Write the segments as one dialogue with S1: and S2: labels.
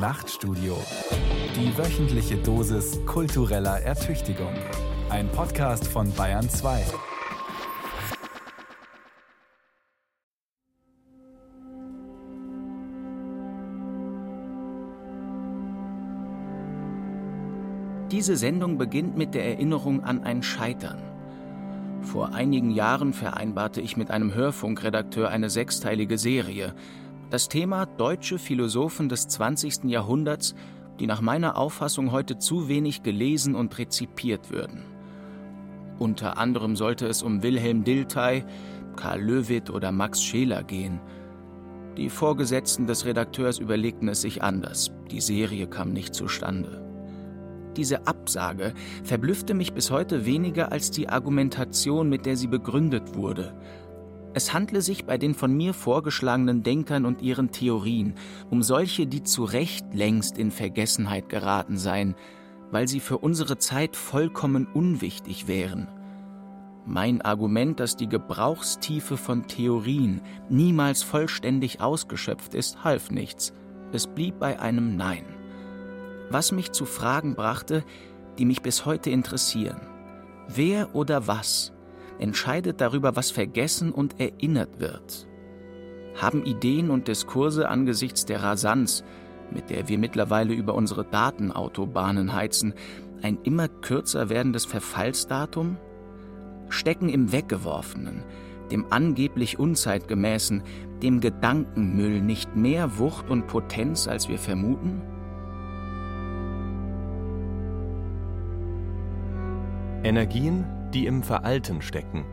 S1: Nachtstudio. Die wöchentliche Dosis kultureller Ertüchtigung. Ein Podcast von Bayern 2.
S2: Diese Sendung beginnt mit der Erinnerung an ein Scheitern. Vor einigen Jahren vereinbarte ich mit einem Hörfunkredakteur eine sechsteilige Serie. Das Thema deutsche Philosophen des 20. Jahrhunderts, die nach meiner Auffassung heute zu wenig gelesen und rezipiert würden. Unter anderem sollte es um Wilhelm Dilthey, Karl Löwit oder Max Scheler gehen. Die Vorgesetzten des Redakteurs überlegten es sich anders. Die Serie kam nicht zustande. Diese Absage verblüffte mich bis heute weniger als die Argumentation, mit der sie begründet wurde. Es handle sich bei den von mir vorgeschlagenen Denkern und ihren Theorien um solche, die zu Recht längst in Vergessenheit geraten seien, weil sie für unsere Zeit vollkommen unwichtig wären. Mein Argument, dass die Gebrauchstiefe von Theorien niemals vollständig ausgeschöpft ist, half nichts. Es blieb bei einem Nein was mich zu Fragen brachte, die mich bis heute interessieren. Wer oder was entscheidet darüber, was vergessen und erinnert wird? Haben Ideen und Diskurse angesichts der Rasanz, mit der wir mittlerweile über unsere Datenautobahnen heizen, ein immer kürzer werdendes Verfallsdatum? Stecken im Weggeworfenen, dem angeblich Unzeitgemäßen, dem Gedankenmüll nicht mehr Wucht und Potenz, als wir vermuten?
S3: Energien, die im Veralten stecken.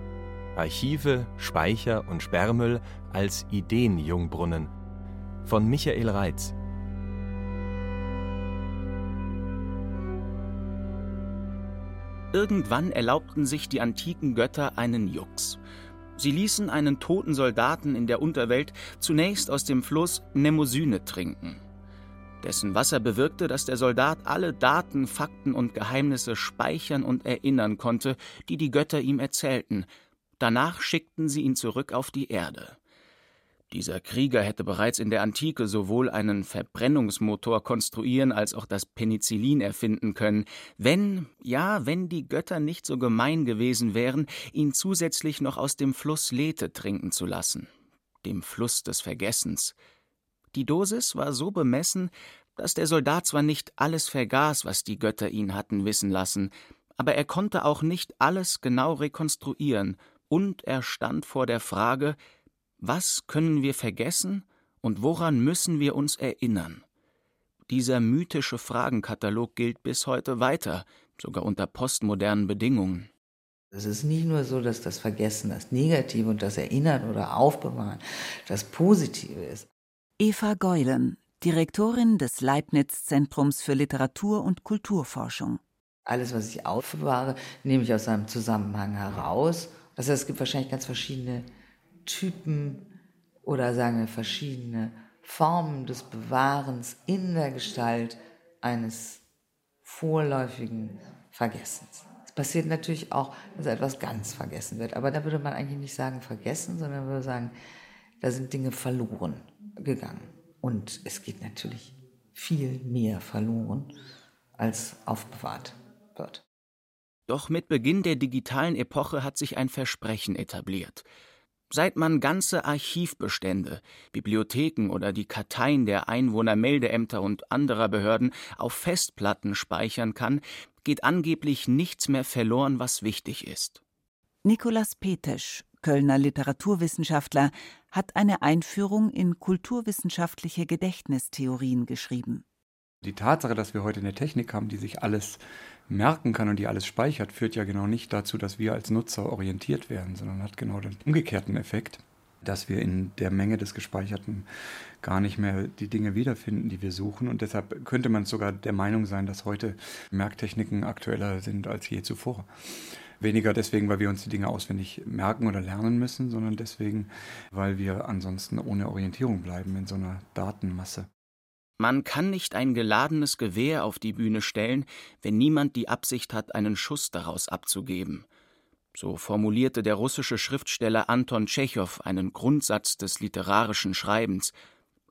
S3: Archive, Speicher und Sperrmüll als Ideenjungbrunnen. Von Michael Reitz.
S2: Irgendwann erlaubten sich die antiken Götter einen Jux. Sie ließen einen toten Soldaten in der Unterwelt zunächst aus dem Fluss Nemosyne trinken. Dessen Wasser bewirkte, dass der Soldat alle Daten, Fakten und Geheimnisse speichern und erinnern konnte, die die Götter ihm erzählten. Danach schickten sie ihn zurück auf die Erde. Dieser Krieger hätte bereits in der Antike sowohl einen Verbrennungsmotor konstruieren als auch das Penicillin erfinden können, wenn, ja, wenn die Götter nicht so gemein gewesen wären, ihn zusätzlich noch aus dem Fluss Lethe trinken zu lassen, dem Fluss des Vergessens. Die Dosis war so bemessen, dass der Soldat zwar nicht alles vergaß, was die Götter ihn hatten wissen lassen, aber er konnte auch nicht alles genau rekonstruieren, und er stand vor der Frage, was können wir vergessen und woran müssen wir uns erinnern? Dieser mythische Fragenkatalog gilt bis heute weiter, sogar unter postmodernen Bedingungen.
S4: Es ist nicht nur so, dass das Vergessen das Negative und das Erinnern oder Aufbewahren das Positive ist.
S5: Eva Geulen, Direktorin des Leibniz-Zentrums für Literatur- und Kulturforschung.
S4: Alles, was ich aufbewahre, nehme ich aus einem Zusammenhang heraus. Heißt, es gibt wahrscheinlich ganz verschiedene Typen oder sagen wir verschiedene Formen des Bewahrens in der Gestalt eines vorläufigen Vergessens. Es passiert natürlich auch, dass etwas ganz vergessen wird. Aber da würde man eigentlich nicht sagen vergessen, sondern würde sagen, da sind Dinge verloren gegangen. Und es geht natürlich viel mehr verloren, als aufbewahrt wird.
S2: Doch mit Beginn der digitalen Epoche hat sich ein Versprechen etabliert. Seit man ganze Archivbestände, Bibliotheken oder die Karteien der Einwohnermeldeämter und anderer Behörden auf Festplatten speichern kann, geht angeblich nichts mehr verloren, was wichtig ist.
S5: Nikolaus Petesch, Kölner Literaturwissenschaftler, hat eine Einführung in kulturwissenschaftliche Gedächtnistheorien geschrieben.
S6: Die Tatsache, dass wir heute eine Technik haben, die sich alles merken kann und die alles speichert, führt ja genau nicht dazu, dass wir als Nutzer orientiert werden, sondern hat genau den umgekehrten Effekt, dass wir in der Menge des Gespeicherten gar nicht mehr die Dinge wiederfinden, die wir suchen. Und deshalb könnte man sogar der Meinung sein, dass heute Merktechniken aktueller sind als je zuvor. Weniger deswegen, weil wir uns die Dinge auswendig merken oder lernen müssen, sondern deswegen, weil wir ansonsten ohne Orientierung bleiben in so einer Datenmasse.
S2: Man kann nicht ein geladenes Gewehr auf die Bühne stellen, wenn niemand die Absicht hat, einen Schuss daraus abzugeben. So formulierte der russische Schriftsteller Anton Tschechow einen Grundsatz des literarischen Schreibens.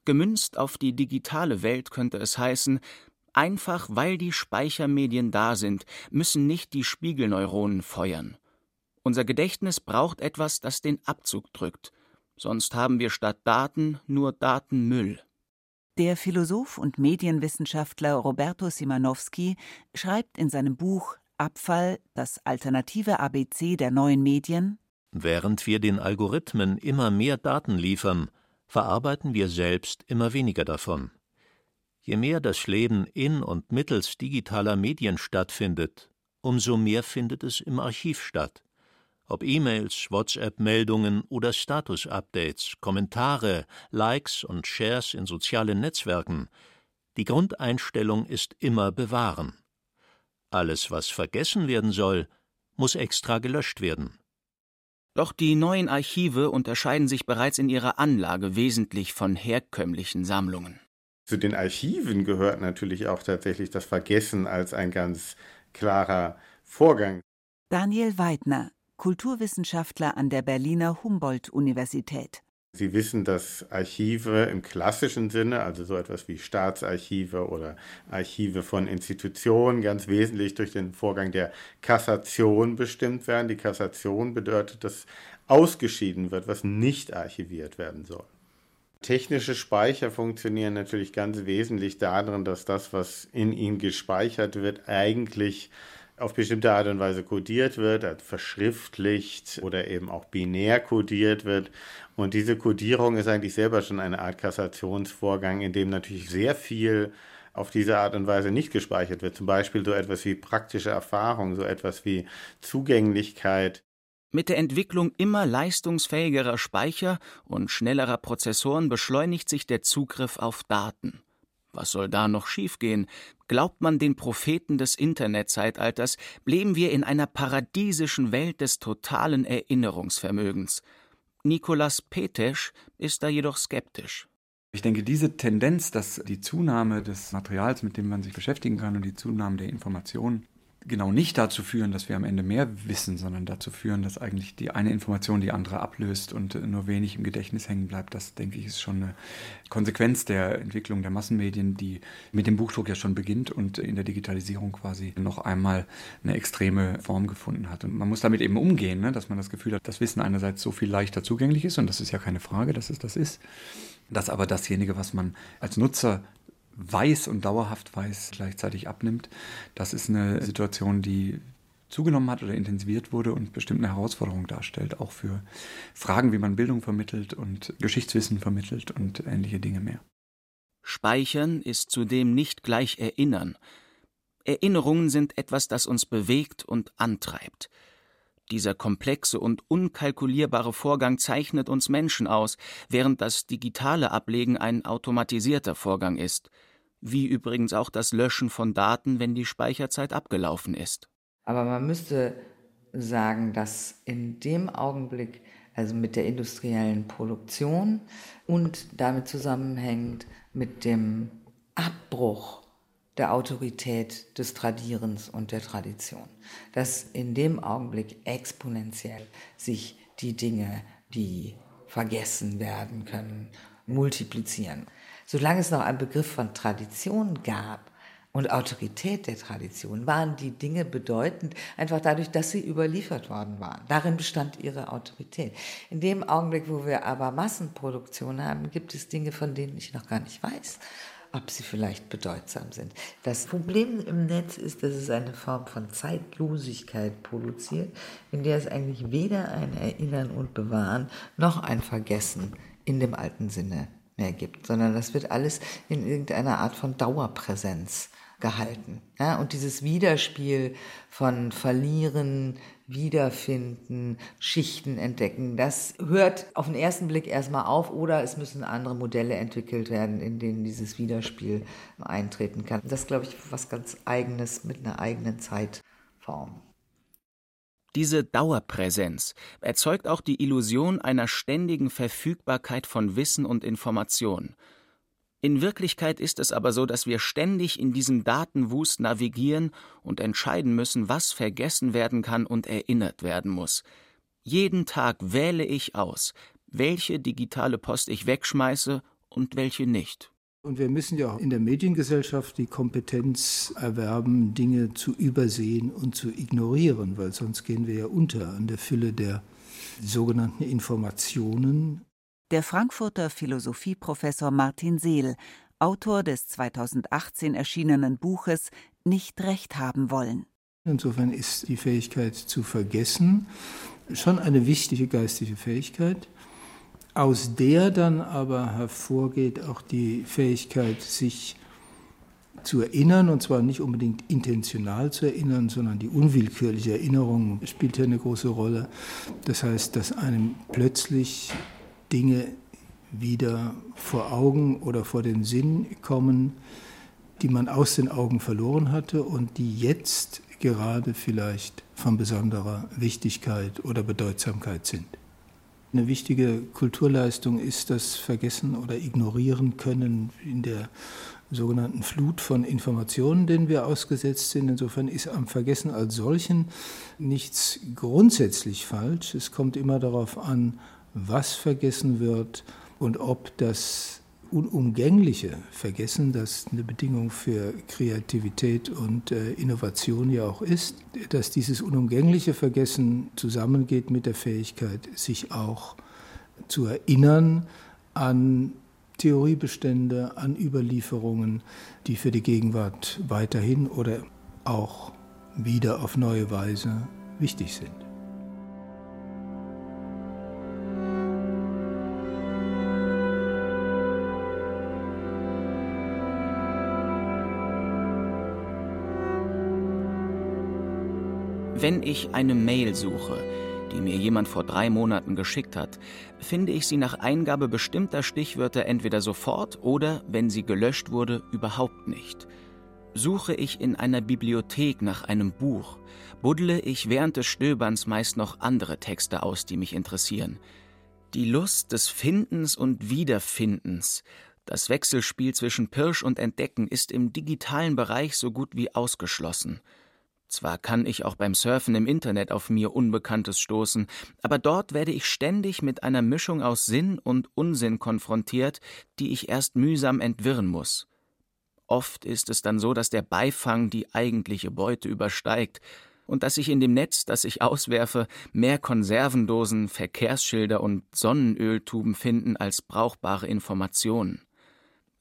S2: Gemünzt auf die digitale Welt könnte es heißen, einfach weil die Speichermedien da sind, müssen nicht die Spiegelneuronen feuern. Unser Gedächtnis braucht etwas, das den Abzug drückt. Sonst haben wir statt Daten nur Datenmüll.
S5: Der Philosoph und Medienwissenschaftler Roberto Simanowski schreibt in seinem Buch Abfall, das alternative ABC der neuen Medien
S7: Während wir den Algorithmen immer mehr Daten liefern, verarbeiten wir selbst immer weniger davon. Je mehr das Leben in und mittels digitaler Medien stattfindet, umso mehr findet es im Archiv statt. Ob E-Mails, WhatsApp-Meldungen oder Status-Updates, Kommentare, Likes und Shares in sozialen Netzwerken, die Grundeinstellung ist immer bewahren. Alles, was vergessen werden soll, muss extra gelöscht werden.
S2: Doch die neuen Archive unterscheiden sich bereits in ihrer Anlage wesentlich von herkömmlichen Sammlungen.
S8: Zu den Archiven gehört natürlich auch tatsächlich das Vergessen als ein ganz klarer Vorgang.
S5: Daniel Weidner, Kulturwissenschaftler an der Berliner Humboldt-Universität.
S8: Sie wissen, dass Archive im klassischen Sinne, also so etwas wie Staatsarchive oder Archive von Institutionen, ganz wesentlich durch den Vorgang der Kassation bestimmt werden. Die Kassation bedeutet, dass ausgeschieden wird, was nicht archiviert werden soll. Technische Speicher funktionieren natürlich ganz wesentlich darin, dass das, was in ihnen gespeichert wird, eigentlich auf bestimmte Art und Weise kodiert wird, also verschriftlicht oder eben auch binär kodiert wird. Und diese Kodierung ist eigentlich selber schon eine Art Kassationsvorgang, in dem natürlich sehr viel auf diese Art und Weise nicht gespeichert wird. Zum Beispiel so etwas wie praktische Erfahrung, so etwas wie Zugänglichkeit.
S2: Mit der Entwicklung immer leistungsfähigerer Speicher und schnellerer Prozessoren beschleunigt sich der Zugriff auf Daten. Was soll da noch schiefgehen? Glaubt man den Propheten des Internetzeitalters, leben wir in einer paradiesischen Welt des totalen Erinnerungsvermögens. Nikolas Petesch ist da jedoch skeptisch.
S6: Ich denke, diese Tendenz, dass die Zunahme des Materials, mit dem man sich beschäftigen kann und die Zunahme der Informationen genau nicht dazu führen, dass wir am Ende mehr wissen, sondern dazu führen, dass eigentlich die eine Information die andere ablöst und nur wenig im Gedächtnis hängen bleibt. Das, denke ich, ist schon eine Konsequenz der Entwicklung der Massenmedien, die mit dem Buchdruck ja schon beginnt und in der Digitalisierung quasi noch einmal eine extreme Form gefunden hat. Und man muss damit eben umgehen, ne? dass man das Gefühl hat, dass Wissen einerseits so viel leichter zugänglich ist, und das ist ja keine Frage, dass es das ist, dass aber dasjenige, was man als Nutzer weiß und dauerhaft weiß gleichzeitig abnimmt. Das ist eine Situation, die zugenommen hat oder intensiviert wurde und bestimmt eine Herausforderung darstellt, auch für Fragen, wie man Bildung vermittelt und Geschichtswissen vermittelt und ähnliche Dinge mehr.
S2: Speichern ist zudem nicht gleich Erinnern. Erinnerungen sind etwas, das uns bewegt und antreibt. Dieser komplexe und unkalkulierbare Vorgang zeichnet uns Menschen aus, während das digitale Ablegen ein automatisierter Vorgang ist – wie übrigens auch das Löschen von Daten, wenn die Speicherzeit abgelaufen ist.
S4: Aber man müsste sagen, dass in dem Augenblick, also mit der industriellen Produktion und damit zusammenhängend mit dem Abbruch der Autorität des Tradierens und der Tradition, dass in dem Augenblick exponentiell sich die Dinge, die vergessen werden können, multiplizieren solange es noch einen Begriff von Tradition gab und Autorität der Tradition, waren die Dinge bedeutend, einfach dadurch, dass sie überliefert worden waren. Darin bestand ihre Autorität. In dem Augenblick, wo wir aber Massenproduktion haben, gibt es Dinge, von denen ich noch gar nicht weiß ob sie vielleicht bedeutsam sind. Das Problem im Netz ist, dass es eine Form von Zeitlosigkeit produziert, in der es eigentlich weder ein Erinnern und Bewahren noch ein Vergessen in dem alten Sinne mehr gibt, sondern das wird alles in irgendeiner Art von Dauerpräsenz gehalten. Ja, und dieses Widerspiel von Verlieren, Wiederfinden, Schichten entdecken, das hört auf den ersten Blick erstmal auf oder es müssen andere Modelle entwickelt werden, in denen dieses Widerspiel eintreten kann. Das ist, glaube ich, was ganz Eigenes mit einer eigenen Zeitform.
S2: Diese Dauerpräsenz erzeugt auch die Illusion einer ständigen Verfügbarkeit von Wissen und Information. In Wirklichkeit ist es aber so, dass wir ständig in diesem Datenwust navigieren und entscheiden müssen, was vergessen werden kann und erinnert werden muss. Jeden Tag wähle ich aus, welche digitale Post ich wegschmeiße und welche nicht.
S9: Und wir müssen ja auch in der Mediengesellschaft die Kompetenz erwerben, Dinge zu übersehen und zu ignorieren, weil sonst gehen wir ja unter an der Fülle der sogenannten Informationen.
S5: Der Frankfurter Philosophieprofessor Martin Seel, Autor des 2018 erschienenen Buches Nicht recht haben wollen.
S9: Insofern ist die Fähigkeit zu vergessen schon eine wichtige geistige Fähigkeit aus der dann aber hervorgeht auch die Fähigkeit, sich zu erinnern, und zwar nicht unbedingt intentional zu erinnern, sondern die unwillkürliche Erinnerung spielt hier eine große Rolle. Das heißt, dass einem plötzlich Dinge wieder vor Augen oder vor den Sinn kommen, die man aus den Augen verloren hatte und die jetzt gerade vielleicht von besonderer Wichtigkeit oder Bedeutsamkeit sind. Eine wichtige Kulturleistung ist das Vergessen oder Ignorieren können in der sogenannten Flut von Informationen, denen wir ausgesetzt sind. Insofern ist am Vergessen als solchen nichts grundsätzlich falsch. Es kommt immer darauf an, was vergessen wird und ob das unumgängliche Vergessen, das eine Bedingung für Kreativität und äh, Innovation ja auch ist, dass dieses unumgängliche Vergessen zusammengeht mit der Fähigkeit, sich auch zu erinnern an Theoriebestände, an Überlieferungen, die für die Gegenwart weiterhin oder auch wieder auf neue Weise wichtig sind.
S2: Wenn ich eine Mail suche, die mir jemand vor drei Monaten geschickt hat, finde ich sie nach Eingabe bestimmter Stichwörter entweder sofort oder, wenn sie gelöscht wurde, überhaupt nicht. Suche ich in einer Bibliothek nach einem Buch, buddle ich während des Stöberns meist noch andere Texte aus, die mich interessieren. Die Lust des Findens und Wiederfindens, das Wechselspiel zwischen Pirsch und Entdecken ist im digitalen Bereich so gut wie ausgeschlossen. Zwar kann ich auch beim Surfen im Internet auf mir Unbekanntes stoßen, aber dort werde ich ständig mit einer Mischung aus Sinn und Unsinn konfrontiert, die ich erst mühsam entwirren muss. Oft ist es dann so, dass der Beifang die eigentliche Beute übersteigt und dass sich in dem Netz, das ich auswerfe, mehr Konservendosen, Verkehrsschilder und Sonnenöltuben finden als brauchbare Informationen.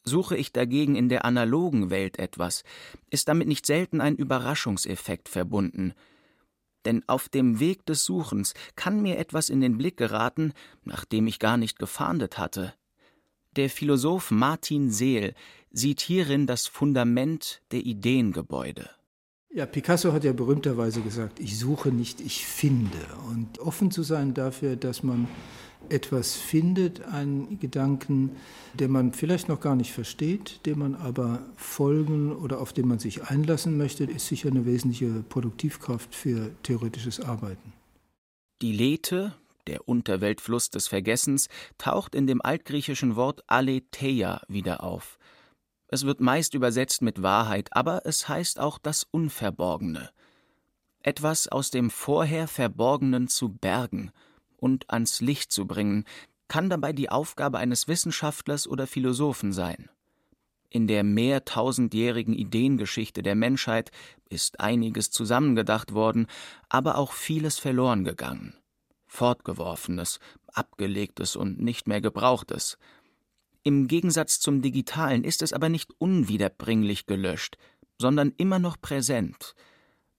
S2: Suche ich dagegen in der analogen Welt etwas, ist damit nicht selten ein Überraschungseffekt verbunden. Denn auf dem Weg des Suchens kann mir etwas in den Blick geraten, nach dem ich gar nicht gefahndet hatte. Der Philosoph Martin Seel sieht hierin das Fundament der Ideengebäude.
S9: Ja, Picasso hat ja berühmterweise gesagt, ich suche nicht, ich finde. Und offen zu sein dafür, dass man etwas findet, einen Gedanken, den man vielleicht noch gar nicht versteht, dem man aber folgen oder auf den man sich einlassen möchte, ist sicher eine wesentliche Produktivkraft für theoretisches Arbeiten.
S2: Die Lethe, der Unterweltfluss des Vergessens, taucht in dem altgriechischen Wort aletheia wieder auf. Es wird meist übersetzt mit Wahrheit, aber es heißt auch das Unverborgene. Etwas aus dem vorher Verborgenen zu bergen – und ans Licht zu bringen, kann dabei die Aufgabe eines Wissenschaftlers oder Philosophen sein. In der mehrtausendjährigen Ideengeschichte der Menschheit ist einiges zusammengedacht worden, aber auch vieles verloren gegangen. Fortgeworfenes, abgelegtes und nicht mehr gebrauchtes. Im Gegensatz zum Digitalen ist es aber nicht unwiederbringlich gelöscht, sondern immer noch präsent,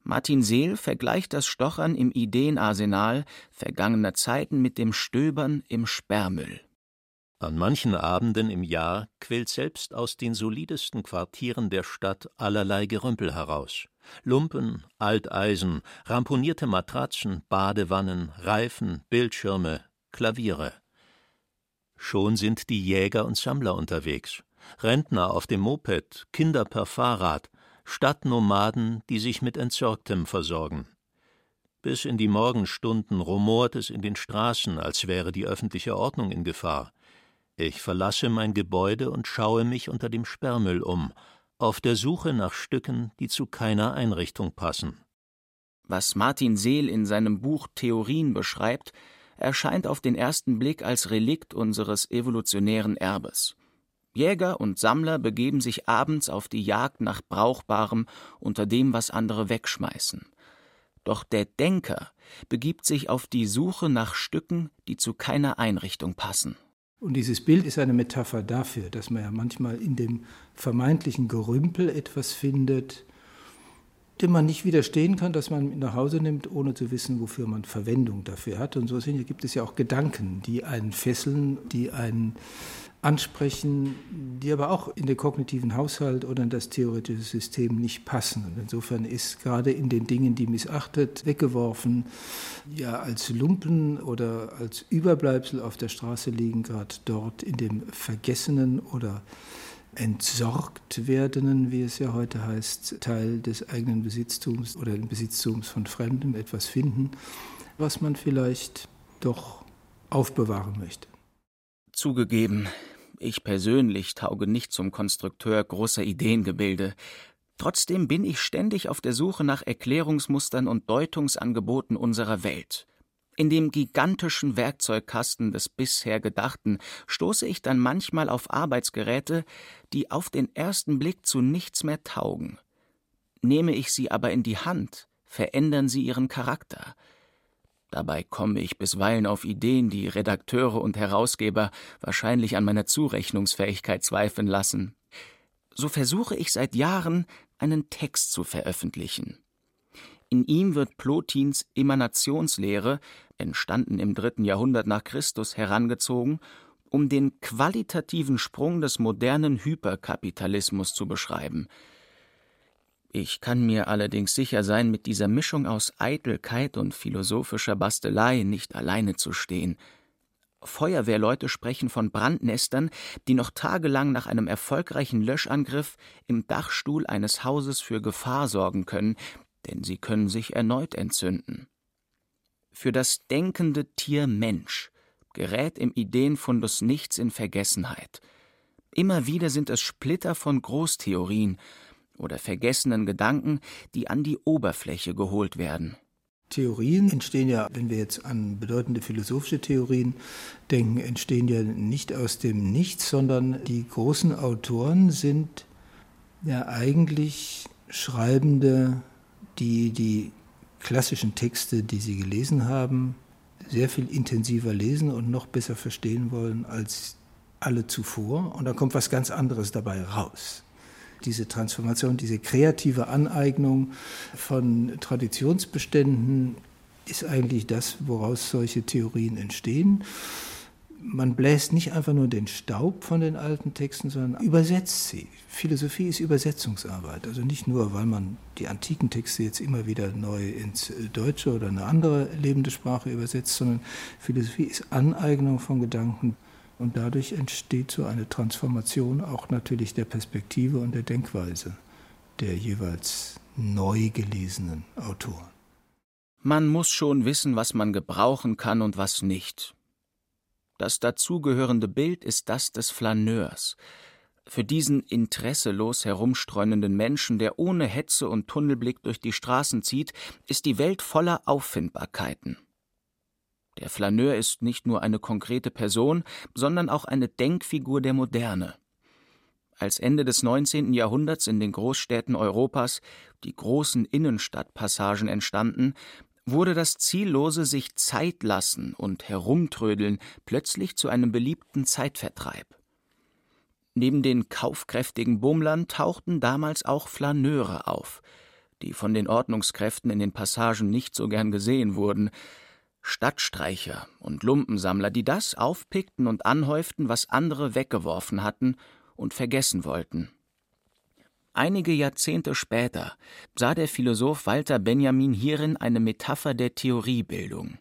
S2: Martin Seel vergleicht das Stochern im Ideenarsenal vergangener Zeiten mit dem Stöbern im Sperrmüll.
S7: An manchen Abenden im Jahr quillt selbst aus den solidesten Quartieren der Stadt allerlei Gerümpel heraus. Lumpen, Alteisen, ramponierte Matratzen, Badewannen, Reifen, Bildschirme, Klaviere. Schon sind die Jäger und Sammler unterwegs. Rentner auf dem Moped, Kinder per Fahrrad, Stadtnomaden, die sich mit Entsorgtem versorgen. Bis in die Morgenstunden rumort es in den Straßen, als wäre die öffentliche Ordnung in Gefahr. Ich verlasse mein Gebäude und schaue mich unter dem Sperrmüll um, auf der Suche nach Stücken, die zu keiner Einrichtung passen.
S2: Was Martin Seel in seinem Buch Theorien beschreibt, erscheint auf den ersten Blick als Relikt unseres evolutionären Erbes. Jäger und Sammler begeben sich abends auf die Jagd nach Brauchbarem unter dem, was andere wegschmeißen. Doch der Denker begibt sich auf die Suche nach Stücken, die zu keiner Einrichtung passen.
S9: Und dieses Bild ist eine Metapher dafür, dass man ja manchmal in dem vermeintlichen Gerümpel etwas findet, dem man nicht widerstehen kann, dass man nach Hause nimmt, ohne zu wissen, wofür man Verwendung dafür hat. Und so gibt es ja auch Gedanken, die einen fesseln, die einen ansprechen, die aber auch in den kognitiven Haushalt oder in das theoretische System nicht passen. Und insofern ist gerade in den Dingen, die missachtet, weggeworfen, ja als Lumpen oder als Überbleibsel auf der Straße liegen, gerade dort in dem Vergessenen oder entsorgt werdenden, wie es ja heute heißt, Teil des eigenen Besitztums oder den Besitztums von Fremden etwas finden, was man vielleicht doch aufbewahren möchte.
S2: Zugegeben, ich persönlich tauge nicht zum Konstrukteur großer Ideengebilde. Trotzdem bin ich ständig auf der Suche nach Erklärungsmustern und Deutungsangeboten unserer Welt. In dem gigantischen Werkzeugkasten des bisher Gedachten stoße ich dann manchmal auf Arbeitsgeräte, die auf den ersten Blick zu nichts mehr taugen. Nehme ich sie aber in die Hand, verändern sie ihren Charakter. Dabei komme ich bisweilen auf Ideen, die Redakteure und Herausgeber wahrscheinlich an meiner Zurechnungsfähigkeit zweifeln lassen. So versuche ich seit Jahren, einen Text zu veröffentlichen. In ihm wird Plotins Emanationslehre, entstanden im dritten Jahrhundert nach Christus, herangezogen, um den qualitativen Sprung des modernen Hyperkapitalismus zu beschreiben – ich kann mir allerdings sicher sein, mit dieser Mischung aus Eitelkeit und philosophischer Bastelei nicht alleine zu stehen. Feuerwehrleute sprechen von Brandnestern, die noch tagelang nach einem erfolgreichen Löschangriff im Dachstuhl eines Hauses für Gefahr sorgen können, denn sie können sich erneut entzünden. Für das denkende Tier Mensch gerät im Ideenfundus nichts in Vergessenheit. Immer wieder sind es Splitter von Großtheorien, oder vergessenen Gedanken, die an die Oberfläche geholt werden.
S9: Theorien entstehen ja, wenn wir jetzt an bedeutende philosophische Theorien denken, entstehen ja nicht aus dem Nichts, sondern die großen Autoren sind ja eigentlich Schreibende, die die klassischen Texte, die sie gelesen haben, sehr viel intensiver lesen und noch besser verstehen wollen als alle zuvor. Und da kommt was ganz anderes dabei raus diese Transformation, diese kreative Aneignung von Traditionsbeständen ist eigentlich das, woraus solche Theorien entstehen. Man bläst nicht einfach nur den Staub von den alten Texten, sondern übersetzt sie. Philosophie ist Übersetzungsarbeit. Also nicht nur, weil man die antiken Texte jetzt immer wieder neu ins Deutsche oder eine andere lebende Sprache übersetzt, sondern Philosophie ist Aneignung von Gedanken und dadurch entsteht so eine Transformation auch natürlich der Perspektive und der Denkweise der jeweils neu gelesenen Autoren.
S2: Man muss schon wissen, was man gebrauchen kann und was nicht. Das dazugehörende Bild ist das des Flaneurs. Für diesen interesselos herumstreunenden Menschen, der ohne Hetze und Tunnelblick durch die Straßen zieht, ist die Welt voller Auffindbarkeiten. Der Flaneur ist nicht nur eine konkrete Person, sondern auch eine Denkfigur der Moderne. Als Ende des 19. Jahrhunderts in den Großstädten Europas die großen Innenstadtpassagen entstanden, wurde das ziellose sich Zeit lassen und Herumtrödeln plötzlich zu einem beliebten Zeitvertreib. Neben den kaufkräftigen Bummlern tauchten damals auch Flaneure auf, die von den Ordnungskräften in den Passagen nicht so gern gesehen wurden, Stadtstreicher und Lumpensammler, die das aufpickten und anhäuften, was andere weggeworfen hatten und vergessen wollten. Einige Jahrzehnte später sah der Philosoph Walter Benjamin hierin eine Metapher der Theoriebildung.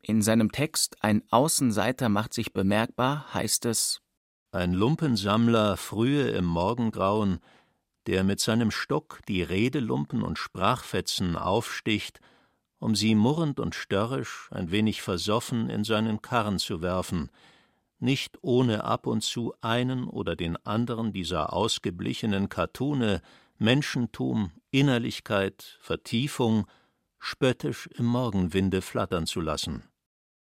S2: In seinem Text Ein Außenseiter macht sich bemerkbar heißt es
S7: Ein Lumpensammler frühe im Morgengrauen, der mit seinem Stock die Redelumpen und Sprachfetzen aufsticht um sie murrend und störrisch, ein wenig versoffen in seinen Karren zu werfen, nicht ohne ab und zu einen oder den anderen dieser ausgeblichenen Cartoone Menschentum, Innerlichkeit, Vertiefung spöttisch im Morgenwinde flattern zu lassen.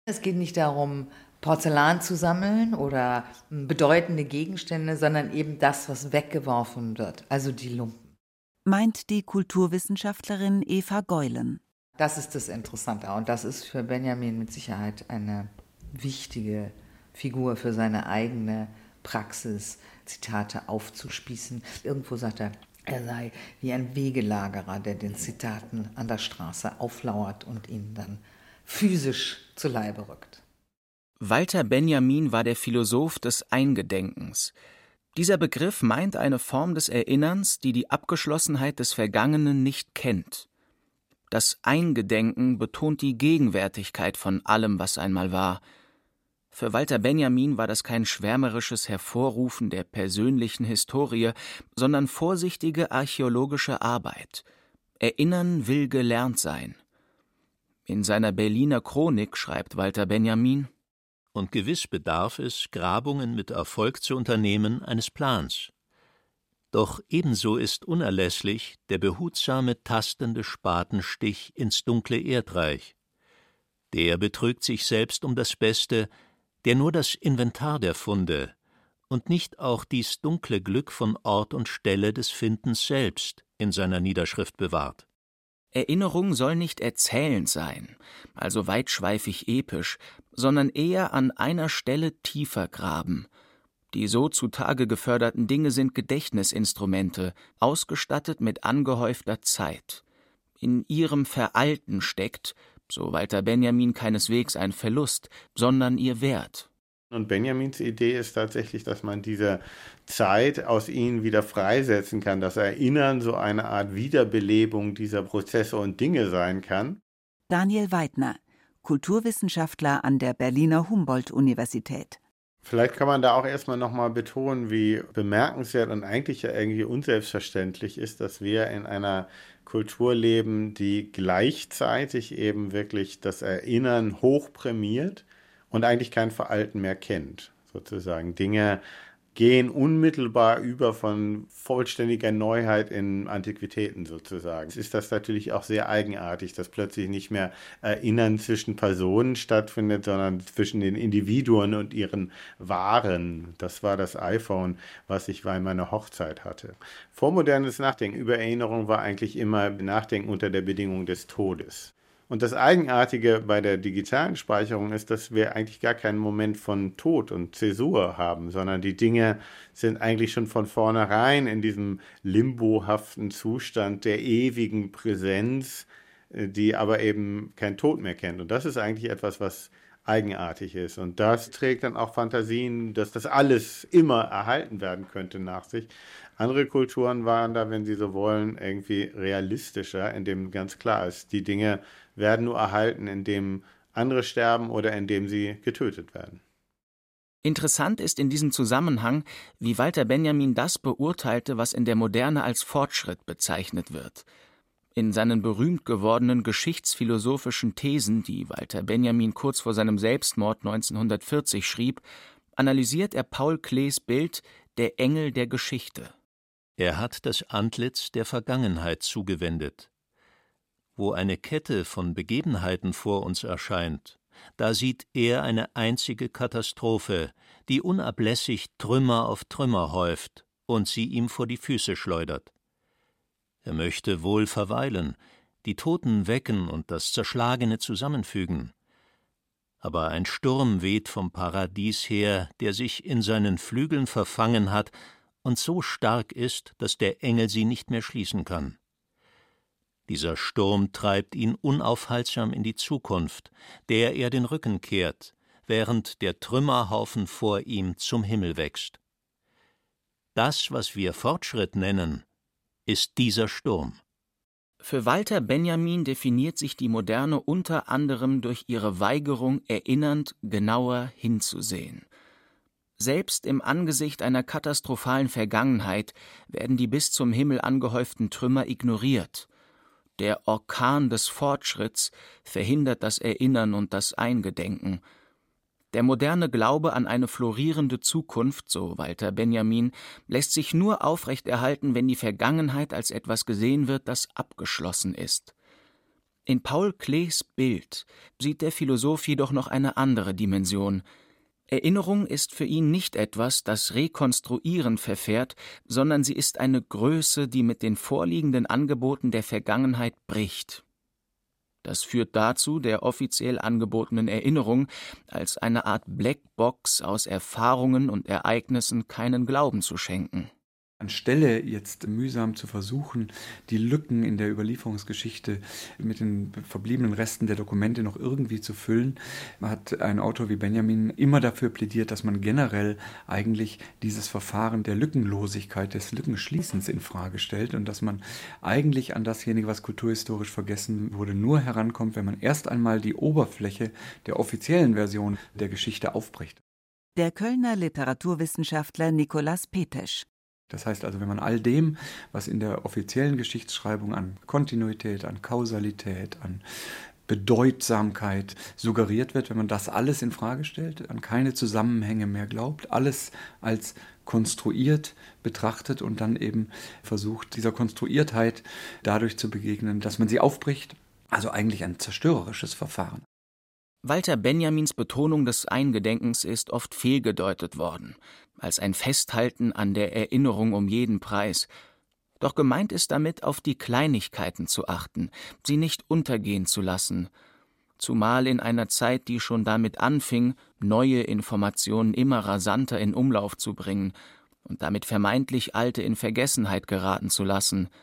S4: Es geht nicht darum, Porzellan zu sammeln oder bedeutende Gegenstände, sondern eben das, was weggeworfen wird, also die Lumpen.
S5: Meint die Kulturwissenschaftlerin Eva Geulen.
S4: Das ist das Interessante und das ist für Benjamin mit Sicherheit eine wichtige Figur für seine eigene Praxis, Zitate aufzuspießen. Irgendwo sagt er, er sei wie ein Wegelagerer, der den Zitaten an der Straße auflauert und ihnen dann physisch zu Leibe rückt.
S2: Walter Benjamin war der Philosoph des Eingedenkens. Dieser Begriff meint eine Form des Erinnerns, die die Abgeschlossenheit des Vergangenen nicht kennt. Das Eingedenken betont die Gegenwärtigkeit von allem, was einmal war. Für Walter Benjamin war das kein schwärmerisches Hervorrufen der persönlichen Historie, sondern vorsichtige archäologische Arbeit. Erinnern will gelernt sein. In seiner Berliner Chronik schreibt Walter Benjamin
S7: und gewiss bedarf es, Grabungen mit Erfolg zu unternehmen, eines Plans. Doch ebenso ist unerlässlich der behutsame, tastende Spatenstich ins dunkle Erdreich. Der betrügt sich selbst um das Beste, der nur das Inventar der Funde und nicht auch dies dunkle Glück von Ort und Stelle des Findens selbst in seiner Niederschrift bewahrt.
S2: Erinnerung soll nicht erzählend sein, also weitschweifig episch, sondern eher an einer Stelle tiefer graben. Die so zutage geförderten Dinge sind Gedächtnisinstrumente, ausgestattet mit angehäufter Zeit. In ihrem Veralten steckt, so Walter Benjamin keineswegs ein Verlust, sondern ihr Wert.
S8: Und Benjamins Idee ist tatsächlich, dass man diese Zeit aus ihnen wieder freisetzen kann, dass Erinnern so eine Art Wiederbelebung dieser Prozesse und Dinge sein kann.
S5: Daniel Weidner, Kulturwissenschaftler an der Berliner Humboldt-Universität.
S8: Vielleicht kann man da auch erstmal nochmal betonen, wie bemerkenswert und eigentlich ja irgendwie unselbstverständlich ist, dass wir in einer Kultur leben, die gleichzeitig eben wirklich das Erinnern hoch prämiert und eigentlich kein Veralten mehr kennt, sozusagen. Dinge gehen unmittelbar über von vollständiger Neuheit in Antiquitäten sozusagen. Es ist das natürlich auch sehr eigenartig, dass plötzlich nicht mehr Erinnern zwischen Personen stattfindet, sondern zwischen den Individuen und ihren Waren. Das war das iPhone, was ich bei meiner Hochzeit hatte. Vormodernes Nachdenken über Erinnerung war eigentlich immer Nachdenken unter der Bedingung des Todes. Und das Eigenartige bei der digitalen Speicherung ist, dass wir eigentlich gar keinen Moment von Tod und Zäsur haben, sondern die Dinge sind eigentlich schon von vornherein in diesem limbohaften Zustand der ewigen Präsenz, äh, die aber eben kein Tod mehr kennt. Und das ist eigentlich etwas, was eigenartig ist. Und das trägt dann auch Fantasien, dass das alles immer erhalten werden könnte nach sich. Andere Kulturen waren da, wenn Sie so wollen, irgendwie realistischer, indem ganz klar ist, die Dinge werden nur erhalten, indem andere sterben oder indem sie getötet werden.
S2: Interessant ist in diesem Zusammenhang, wie Walter Benjamin das beurteilte, was in der Moderne als Fortschritt bezeichnet wird. In seinen berühmt gewordenen geschichtsphilosophischen Thesen, die Walter Benjamin kurz vor seinem Selbstmord 1940 schrieb, analysiert er Paul Klees Bild Der Engel der Geschichte.
S7: Er hat das Antlitz der Vergangenheit zugewendet. Wo eine Kette von Begebenheiten vor uns erscheint, da sieht er eine einzige Katastrophe, die unablässig Trümmer auf Trümmer häuft und sie ihm vor die Füße schleudert. Er möchte wohl verweilen, die Toten wecken und das Zerschlagene zusammenfügen. Aber ein Sturm weht vom Paradies her, der sich in seinen Flügeln verfangen hat und so stark ist, dass der Engel sie nicht mehr schließen kann. Dieser Sturm treibt ihn unaufhaltsam in die Zukunft, der er den Rücken kehrt, während der Trümmerhaufen vor ihm zum Himmel wächst. Das, was wir Fortschritt nennen, ist dieser Sturm.
S2: Für Walter Benjamin definiert sich die Moderne unter anderem durch ihre Weigerung, erinnernd genauer hinzusehen. Selbst im Angesicht einer katastrophalen Vergangenheit werden die bis zum Himmel angehäuften Trümmer ignoriert. Der Orkan des Fortschritts verhindert das Erinnern und das Eingedenken. Der moderne Glaube an eine florierende Zukunft, so Walter Benjamin, lässt sich nur aufrechterhalten, wenn die Vergangenheit als etwas gesehen wird, das abgeschlossen ist. In Paul Klees Bild sieht der Philosoph jedoch noch eine andere Dimension – Erinnerung ist für ihn nicht etwas, das Rekonstruieren verfährt, sondern sie ist eine Größe, die mit den vorliegenden Angeboten der Vergangenheit bricht. Das führt dazu, der offiziell angebotenen Erinnerung als eine Art Blackbox aus Erfahrungen und Ereignissen keinen Glauben zu schenken
S6: anstelle jetzt mühsam zu versuchen, die Lücken in der Überlieferungsgeschichte mit den verbliebenen Resten der Dokumente noch irgendwie zu füllen, hat ein Autor wie Benjamin immer dafür plädiert, dass man generell eigentlich dieses Verfahren der Lückenlosigkeit, des Lückenschließens in Frage stellt und dass man eigentlich an dasjenige, was kulturhistorisch vergessen wurde, nur herankommt, wenn man erst einmal die Oberfläche der offiziellen Version der Geschichte aufbricht.
S5: Der Kölner Literaturwissenschaftler Nikolaus Petesch
S6: das heißt also, wenn man all dem, was in der offiziellen Geschichtsschreibung an Kontinuität, an Kausalität, an Bedeutsamkeit suggeriert wird, wenn man das alles in Frage stellt, an keine Zusammenhänge mehr glaubt, alles als konstruiert betrachtet und dann eben versucht, dieser Konstruiertheit dadurch zu begegnen, dass man sie aufbricht. Also eigentlich ein zerstörerisches Verfahren.
S2: Walter Benjamins Betonung des Eingedenkens ist oft fehlgedeutet worden, als ein Festhalten an der Erinnerung um jeden Preis. Doch gemeint ist damit, auf die Kleinigkeiten zu achten, sie nicht untergehen zu lassen, zumal in einer Zeit, die schon damit anfing, neue Informationen immer rasanter in Umlauf zu bringen und damit vermeintlich alte in Vergessenheit geraten zu lassen –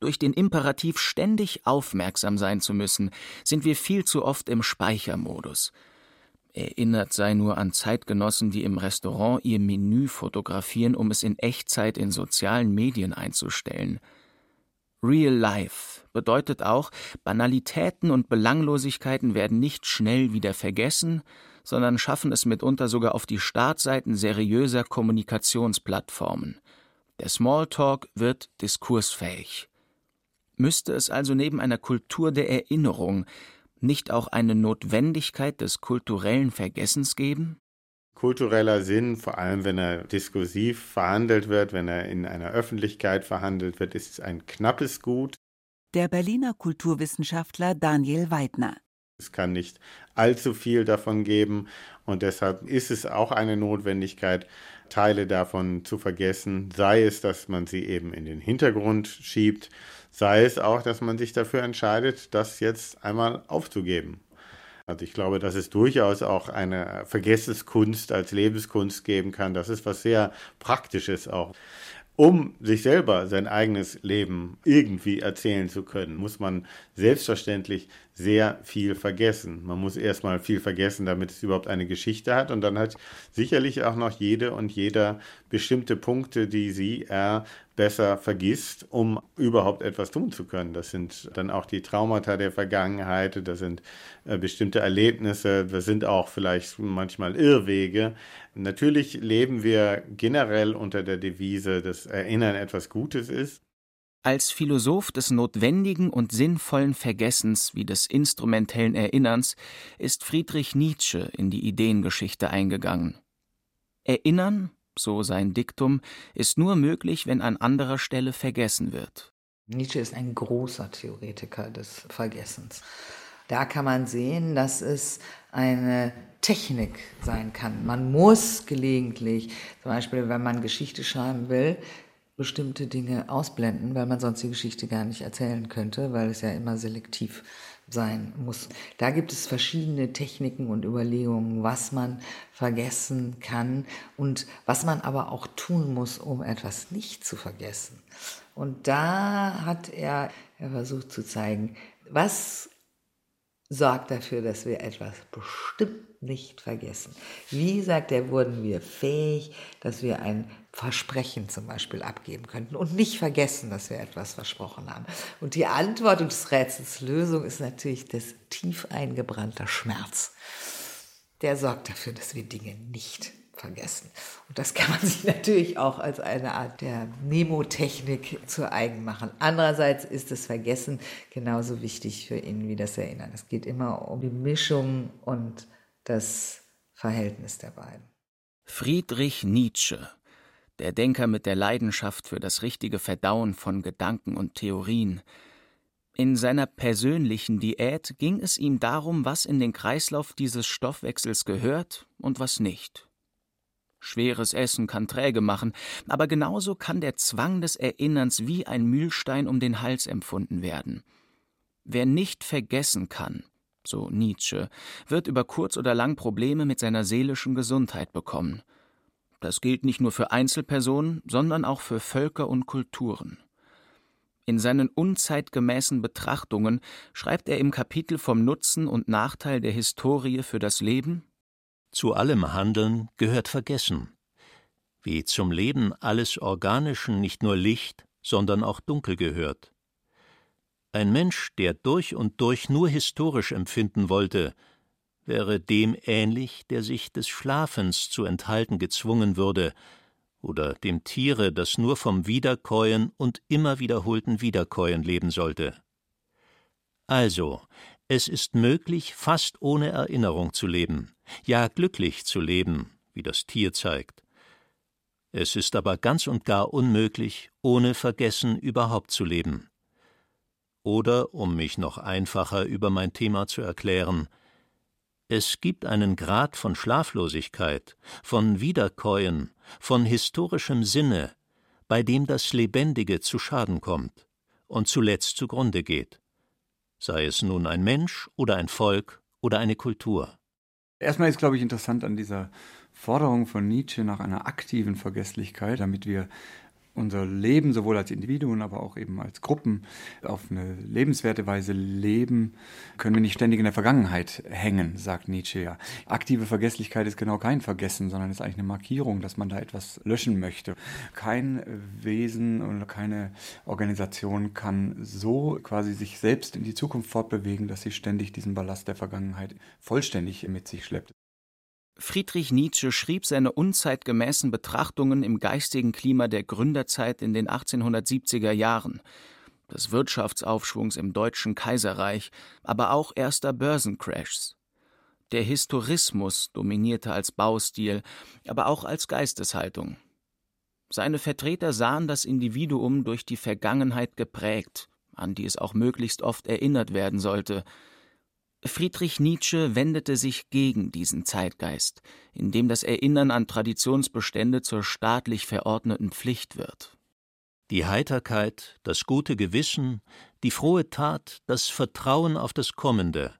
S2: durch den Imperativ ständig aufmerksam sein zu müssen, sind wir viel zu oft im Speichermodus. Erinnert sei nur an Zeitgenossen, die im Restaurant ihr Menü fotografieren, um es in Echtzeit in sozialen Medien einzustellen. Real Life bedeutet auch, Banalitäten und Belanglosigkeiten werden nicht schnell wieder vergessen, sondern schaffen es mitunter sogar auf die Startseiten seriöser Kommunikationsplattformen. Der Smalltalk wird diskursfähig. Müsste es also neben einer Kultur der Erinnerung nicht auch eine Notwendigkeit des kulturellen Vergessens geben?
S8: Kultureller Sinn, vor allem wenn er diskursiv verhandelt wird, wenn er in einer Öffentlichkeit verhandelt wird, ist ein knappes Gut.
S5: Der Berliner Kulturwissenschaftler Daniel Weidner.
S8: Es kann nicht allzu viel davon geben und deshalb ist es auch eine Notwendigkeit, Teile davon zu vergessen, sei es, dass man sie eben in den Hintergrund schiebt, sei es auch, dass man sich dafür entscheidet, das jetzt einmal aufzugeben. Also ich glaube, dass es durchaus auch eine Vergessenskunst als Lebenskunst geben kann. Das ist was sehr Praktisches auch. Um sich selber sein eigenes Leben irgendwie erzählen zu können, muss man selbstverständlich sehr viel vergessen. Man muss erstmal viel vergessen, damit es überhaupt eine Geschichte hat. Und dann hat sicherlich auch noch jede und jeder bestimmte Punkte, die sie, er besser vergisst, um überhaupt etwas tun zu können. Das sind dann auch die Traumata der Vergangenheit, das sind äh, bestimmte Erlebnisse, das sind auch vielleicht manchmal Irrwege. Natürlich leben wir generell unter der Devise, dass Erinnern etwas Gutes ist.
S2: Als Philosoph des notwendigen und sinnvollen Vergessens wie des instrumentellen Erinnerns ist Friedrich Nietzsche in die Ideengeschichte eingegangen. Erinnern, so sein Diktum, ist nur möglich, wenn an anderer Stelle vergessen wird.
S4: Nietzsche ist ein großer Theoretiker des Vergessens. Da kann man sehen, dass es eine Technik sein kann. Man muss gelegentlich, zum Beispiel wenn man Geschichte schreiben will, bestimmte Dinge ausblenden, weil man sonst die Geschichte gar nicht erzählen könnte, weil es ja immer selektiv sein muss. Da gibt es verschiedene Techniken und Überlegungen, was man vergessen kann und was man aber auch tun muss, um etwas nicht zu vergessen. Und da hat er, er versucht zu zeigen, was sorgt dafür, dass wir etwas bestimmt nicht vergessen. Wie, sagt er, wurden wir fähig, dass wir ein Versprechen zum Beispiel abgeben könnten und nicht vergessen, dass wir etwas versprochen haben. Und die Antwort und des Rätsels Lösung ist natürlich das tief eingebrannte Schmerz. Der sorgt dafür, dass wir Dinge nicht vergessen. Und das kann man sich natürlich auch als eine Art der Nemotechnik zu eigen machen. Andererseits ist das Vergessen genauso wichtig für ihn wie das Erinnern. Es geht immer um die Mischung und das Verhältnis der beiden.
S2: Friedrich Nietzsche, der Denker mit der Leidenschaft für das richtige Verdauen von Gedanken und Theorien. In seiner persönlichen Diät ging es ihm darum, was in den Kreislauf dieses Stoffwechsels gehört und was nicht. Schweres Essen kann träge machen, aber genauso kann der Zwang des Erinnerns wie ein Mühlstein um den Hals empfunden werden. Wer nicht vergessen kann, so Nietzsche, wird über kurz oder lang Probleme mit seiner seelischen Gesundheit bekommen. Das gilt nicht nur für Einzelpersonen, sondern auch für Völker und Kulturen. In seinen unzeitgemäßen Betrachtungen schreibt er im Kapitel vom Nutzen und Nachteil der Historie für das Leben
S7: Zu allem Handeln gehört Vergessen. Wie zum Leben alles Organischen nicht nur Licht, sondern auch Dunkel gehört. Ein Mensch, der durch und durch nur historisch empfinden wollte, wäre dem ähnlich, der sich des Schlafens zu enthalten gezwungen würde, oder dem Tiere, das nur vom Wiederkäuen und immer wiederholten Wiederkäuen leben sollte. Also, es ist möglich, fast ohne Erinnerung zu leben, ja glücklich zu leben, wie das Tier zeigt. Es ist aber ganz und gar unmöglich, ohne Vergessen überhaupt zu leben. Oder, um mich noch einfacher über mein Thema zu erklären, es gibt einen Grad von Schlaflosigkeit, von Wiederkäuen, von historischem Sinne, bei dem das Lebendige zu Schaden kommt und zuletzt zugrunde geht, sei es nun ein Mensch oder ein Volk oder eine Kultur.
S6: Erstmal ist, glaube ich, interessant an dieser Forderung von Nietzsche nach einer aktiven Vergesslichkeit, damit wir unser Leben sowohl als Individuen, aber auch eben als Gruppen auf eine lebenswerte Weise leben, können wir nicht ständig in der Vergangenheit hängen, sagt Nietzsche ja. Aktive Vergesslichkeit ist genau kein Vergessen, sondern ist eigentlich eine Markierung, dass man da etwas löschen möchte. Kein Wesen und keine Organisation kann so quasi sich selbst in die Zukunft fortbewegen, dass sie ständig diesen Ballast der Vergangenheit vollständig mit sich schleppt.
S2: Friedrich Nietzsche schrieb seine unzeitgemäßen Betrachtungen im geistigen Klima der Gründerzeit in den 1870er Jahren, des Wirtschaftsaufschwungs im Deutschen Kaiserreich, aber auch erster Börsencrashs. Der Historismus dominierte als Baustil, aber auch als Geisteshaltung. Seine Vertreter sahen das Individuum durch die Vergangenheit geprägt, an die es auch möglichst oft erinnert werden sollte, Friedrich Nietzsche wendete sich gegen diesen Zeitgeist, in dem das Erinnern an Traditionsbestände zur staatlich verordneten Pflicht wird.
S7: Die Heiterkeit, das gute Gewissen, die frohe Tat, das Vertrauen auf das Kommende,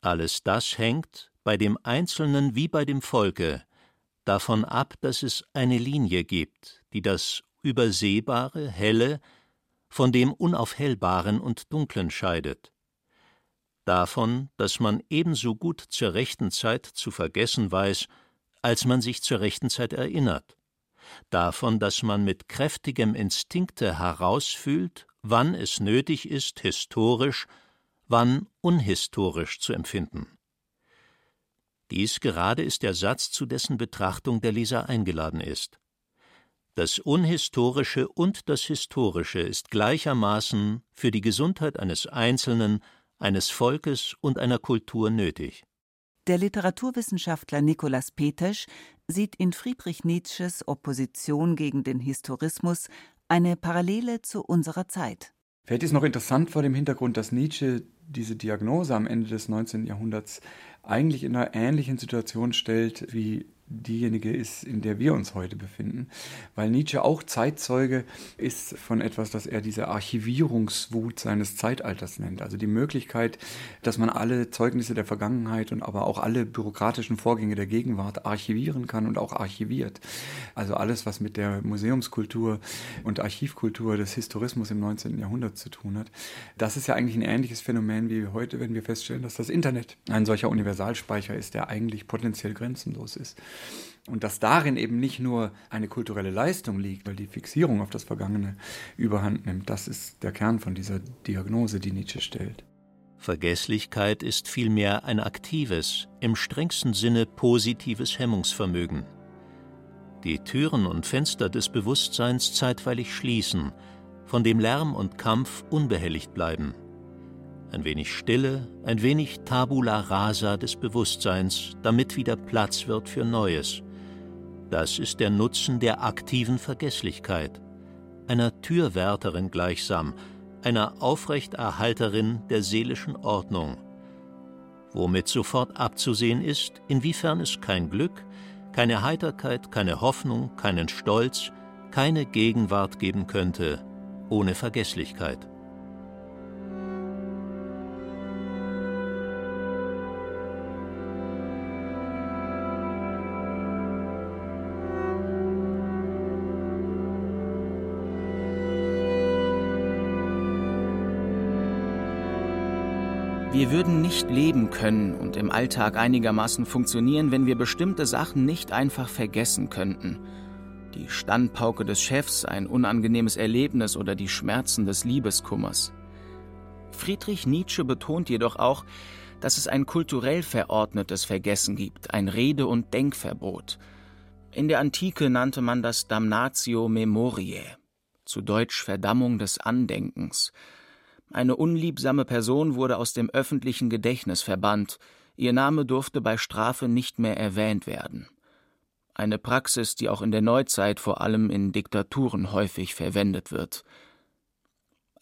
S7: alles das hängt, bei dem Einzelnen wie bei dem Volke, davon ab, dass es eine Linie gibt, die das Übersehbare, Helle, von dem Unaufhellbaren und Dunklen scheidet davon, dass man ebenso gut zur rechten Zeit zu vergessen weiß, als man sich zur rechten Zeit erinnert, davon, dass man mit kräftigem Instinkte herausfühlt, wann es nötig ist, historisch, wann unhistorisch zu empfinden. Dies gerade ist der Satz, zu dessen Betrachtung der Leser eingeladen ist. Das Unhistorische und das Historische ist gleichermaßen für die Gesundheit eines Einzelnen eines Volkes und einer Kultur nötig.
S5: Der Literaturwissenschaftler Nikolaus Petesch sieht in Friedrich Nietzsches Opposition gegen den Historismus eine Parallele zu unserer Zeit.
S6: Vielleicht ist noch interessant vor dem Hintergrund, dass Nietzsche diese Diagnose am Ende des 19. Jahrhunderts eigentlich in einer ähnlichen Situation stellt wie diejenige ist, in der wir uns heute befinden, weil Nietzsche auch Zeitzeuge ist von etwas, das er diese Archivierungswut seines Zeitalters nennt. Also die Möglichkeit, dass man alle Zeugnisse der Vergangenheit und aber auch alle bürokratischen Vorgänge der Gegenwart archivieren kann und auch archiviert. Also alles, was mit der Museumskultur und Archivkultur des Historismus im 19. Jahrhundert zu tun hat. Das ist ja eigentlich ein ähnliches Phänomen wie heute, wenn wir feststellen, dass das Internet ein solcher Universalspeicher ist, der eigentlich potenziell grenzenlos ist. Und dass darin eben nicht nur eine kulturelle Leistung liegt, weil die Fixierung auf das Vergangene überhand nimmt, das ist der Kern von dieser Diagnose, die Nietzsche stellt.
S7: Vergesslichkeit ist vielmehr ein aktives, im strengsten Sinne positives Hemmungsvermögen. Die Türen und Fenster des Bewusstseins zeitweilig schließen, von dem Lärm und Kampf unbehelligt bleiben ein wenig Stille, ein wenig Tabula rasa des Bewusstseins, damit wieder Platz wird für Neues. Das ist der Nutzen der aktiven Vergesslichkeit, einer Türwärterin gleichsam, einer Aufrechterhalterin der seelischen Ordnung, womit sofort abzusehen ist, inwiefern es kein Glück, keine Heiterkeit, keine Hoffnung, keinen Stolz, keine Gegenwart geben könnte ohne Vergesslichkeit.
S2: Wir würden nicht leben können und im Alltag einigermaßen funktionieren, wenn wir bestimmte Sachen nicht einfach vergessen könnten. Die Standpauke des Chefs, ein unangenehmes Erlebnis oder die Schmerzen des Liebeskummers. Friedrich Nietzsche betont jedoch auch, dass es ein kulturell verordnetes Vergessen gibt, ein Rede- und Denkverbot. In der Antike nannte man das Damnatio Memoriae, zu Deutsch Verdammung des Andenkens. Eine unliebsame Person wurde aus dem öffentlichen Gedächtnis verbannt, ihr Name durfte bei Strafe nicht mehr erwähnt werden. Eine Praxis, die auch in der Neuzeit vor allem in Diktaturen häufig verwendet wird.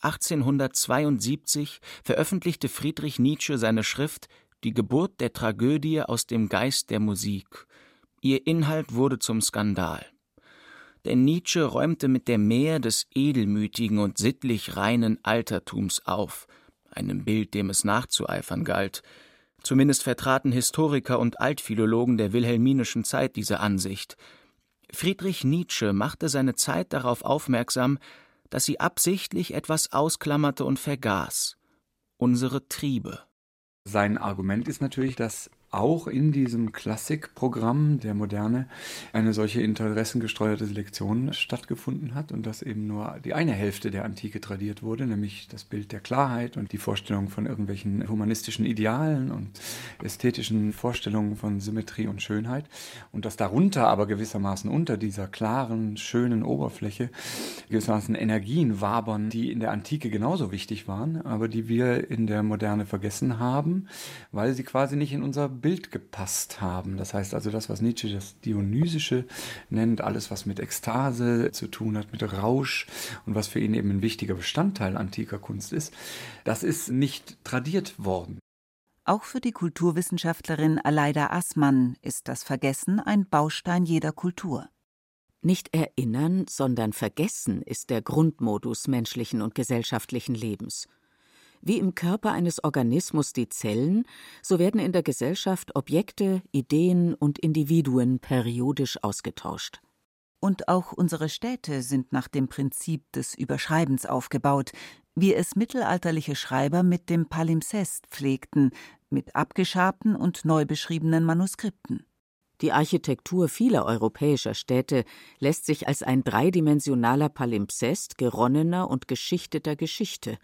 S2: 1872 veröffentlichte Friedrich Nietzsche seine Schrift Die Geburt der Tragödie aus dem Geist der Musik. Ihr Inhalt wurde zum Skandal denn Nietzsche räumte mit der Mehr des edelmütigen und sittlich reinen Altertums auf, einem Bild, dem es nachzueifern galt. Zumindest vertraten Historiker und Altphilologen der wilhelminischen Zeit diese Ansicht. Friedrich Nietzsche machte seine Zeit darauf aufmerksam, dass sie absichtlich etwas ausklammerte und vergaß unsere Triebe.
S6: Sein Argument ist natürlich, dass auch in diesem Klassikprogramm der Moderne eine solche interessengesteuerte Selektion stattgefunden hat und dass eben nur die eine Hälfte der Antike tradiert wurde, nämlich das Bild der Klarheit und die Vorstellung von irgendwelchen humanistischen Idealen und ästhetischen Vorstellungen von Symmetrie und Schönheit. Und dass darunter aber gewissermaßen unter dieser klaren, schönen Oberfläche gewissermaßen Energien wabern, die in der Antike genauso wichtig waren, aber die wir in der Moderne vergessen haben, weil sie quasi nicht in unser Bild gepasst haben. Das heißt also das, was Nietzsche das Dionysische nennt, alles, was mit Ekstase zu tun hat, mit Rausch und was für ihn eben ein wichtiger Bestandteil antiker Kunst ist, das ist nicht tradiert worden.
S5: Auch für die Kulturwissenschaftlerin Aleida Assmann ist das Vergessen ein Baustein jeder Kultur.
S10: Nicht erinnern, sondern vergessen ist der Grundmodus menschlichen und gesellschaftlichen Lebens. Wie im Körper eines Organismus die Zellen, so werden in der Gesellschaft Objekte, Ideen und Individuen periodisch ausgetauscht.
S5: Und auch unsere Städte sind nach dem Prinzip des Überschreibens aufgebaut, wie es mittelalterliche Schreiber mit dem Palimpsest pflegten, mit abgeschabten und neu beschriebenen Manuskripten.
S10: Die Architektur vieler europäischer Städte lässt sich als ein dreidimensionaler Palimpsest geronnener und geschichteter Geschichte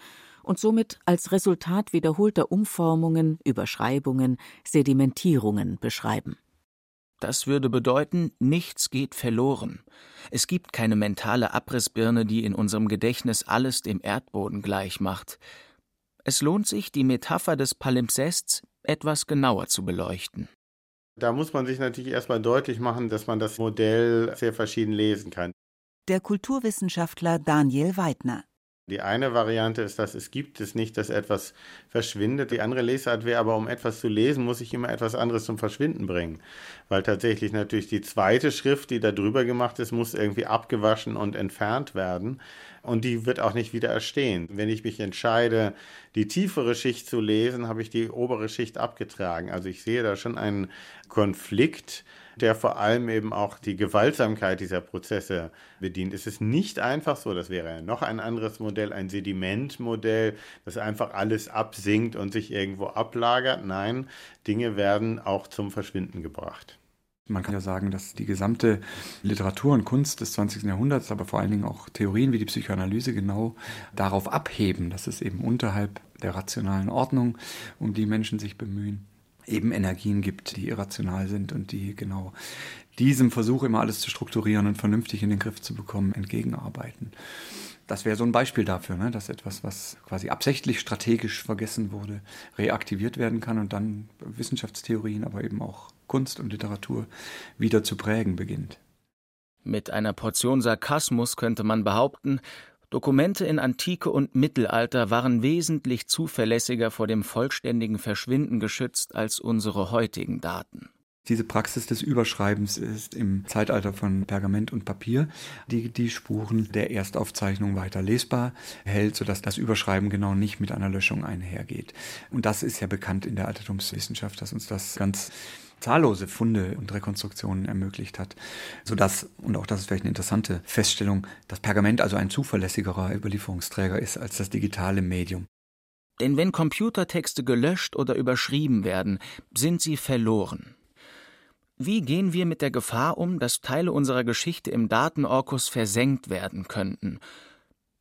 S10: und somit als Resultat wiederholter Umformungen, Überschreibungen, Sedimentierungen beschreiben.
S2: Das würde bedeuten, nichts geht verloren. Es gibt keine mentale Abrissbirne, die in unserem Gedächtnis alles dem Erdboden gleich macht. Es lohnt sich, die Metapher des Palimpsests etwas genauer zu beleuchten.
S8: Da muss man sich natürlich erstmal deutlich machen, dass man das Modell sehr verschieden lesen kann.
S5: Der Kulturwissenschaftler Daniel Weidner.
S8: Die eine Variante ist, dass es gibt es nicht, dass etwas verschwindet. Die andere Lesart wäre aber, um etwas zu lesen, muss ich immer etwas anderes zum Verschwinden bringen. Weil tatsächlich natürlich die zweite Schrift, die da drüber gemacht ist, muss irgendwie abgewaschen und entfernt werden. Und die wird auch nicht wieder erstehen. Wenn ich mich entscheide, die tiefere Schicht zu lesen, habe ich die obere Schicht abgetragen. Also ich sehe da schon einen Konflikt der vor allem eben auch die Gewaltsamkeit dieser Prozesse bedient. Es ist nicht einfach so, das wäre noch ein anderes Modell, ein Sedimentmodell, das einfach alles absinkt und sich irgendwo ablagert. Nein, Dinge werden auch zum Verschwinden gebracht.
S6: Man kann ja sagen, dass die gesamte Literatur und Kunst des 20. Jahrhunderts, aber vor allen Dingen auch Theorien wie die Psychoanalyse genau darauf abheben, dass es eben unterhalb der rationalen Ordnung, um die Menschen sich bemühen, eben Energien gibt, die irrational sind und die genau diesem Versuch, immer alles zu strukturieren und vernünftig in den Griff zu bekommen, entgegenarbeiten. Das wäre so ein Beispiel dafür, ne, dass etwas, was quasi absichtlich strategisch vergessen wurde, reaktiviert werden kann und dann Wissenschaftstheorien, aber eben auch Kunst und Literatur wieder zu prägen beginnt.
S2: Mit einer Portion Sarkasmus könnte man behaupten, Dokumente in Antike und Mittelalter waren wesentlich zuverlässiger vor dem vollständigen Verschwinden geschützt als unsere heutigen Daten.
S6: Diese Praxis des Überschreibens ist im Zeitalter von Pergament und Papier, die die Spuren der Erstaufzeichnung weiter lesbar hält, sodass das Überschreiben genau nicht mit einer Löschung einhergeht. Und das ist ja bekannt in der Altertumswissenschaft, dass uns das ganz zahllose Funde und Rekonstruktionen ermöglicht hat, sodass, und auch das ist vielleicht eine interessante Feststellung, das Pergament also ein zuverlässigerer Überlieferungsträger ist als das digitale Medium.
S2: Denn wenn Computertexte gelöscht oder überschrieben werden, sind sie verloren. Wie gehen wir mit der Gefahr um, dass Teile unserer Geschichte im Datenorkus versenkt werden könnten?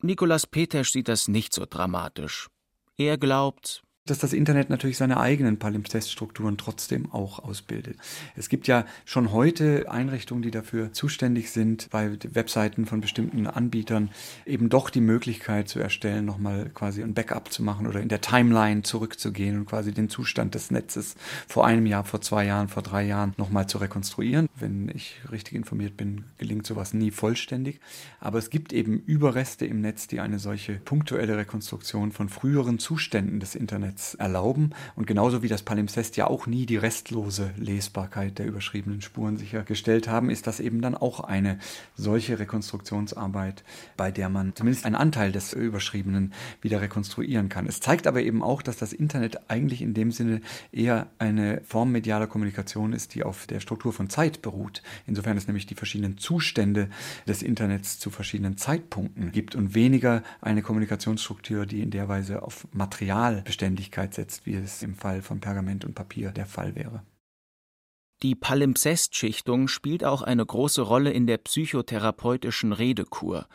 S2: Nikolaus Petesch sieht das nicht so dramatisch. Er glaubt,
S6: dass das Internet natürlich seine eigenen Palimpseststrukturen trotzdem auch ausbildet. Es gibt ja schon heute Einrichtungen, die dafür zuständig sind, bei Webseiten von bestimmten Anbietern eben doch die Möglichkeit zu erstellen, nochmal quasi ein Backup zu machen oder in der Timeline zurückzugehen und quasi den Zustand des Netzes vor einem Jahr, vor zwei Jahren, vor drei Jahren nochmal zu rekonstruieren. Wenn ich richtig informiert bin, gelingt sowas nie vollständig. Aber es gibt eben Überreste im Netz, die eine solche punktuelle Rekonstruktion von früheren Zuständen des Internets Internets erlauben. Und genauso wie das Palimpsest ja auch nie die restlose Lesbarkeit der überschriebenen Spuren sichergestellt haben, ist das eben dann auch eine solche Rekonstruktionsarbeit, bei der man zumindest einen Anteil des Überschriebenen wieder rekonstruieren kann. Es zeigt aber eben auch, dass das Internet eigentlich in dem Sinne eher eine Form medialer Kommunikation ist, die auf der Struktur von Zeit beruht. Insofern es nämlich die verschiedenen Zustände des Internets zu verschiedenen Zeitpunkten gibt und weniger eine Kommunikationsstruktur, die in der Weise auf Material beständig Geschwindigkeit setzt, wie es im Fall von Pergament und Papier der Fall wäre.
S2: Die Palimpsestschichtung spielt auch eine große Rolle in der psychotherapeutischen Redekur.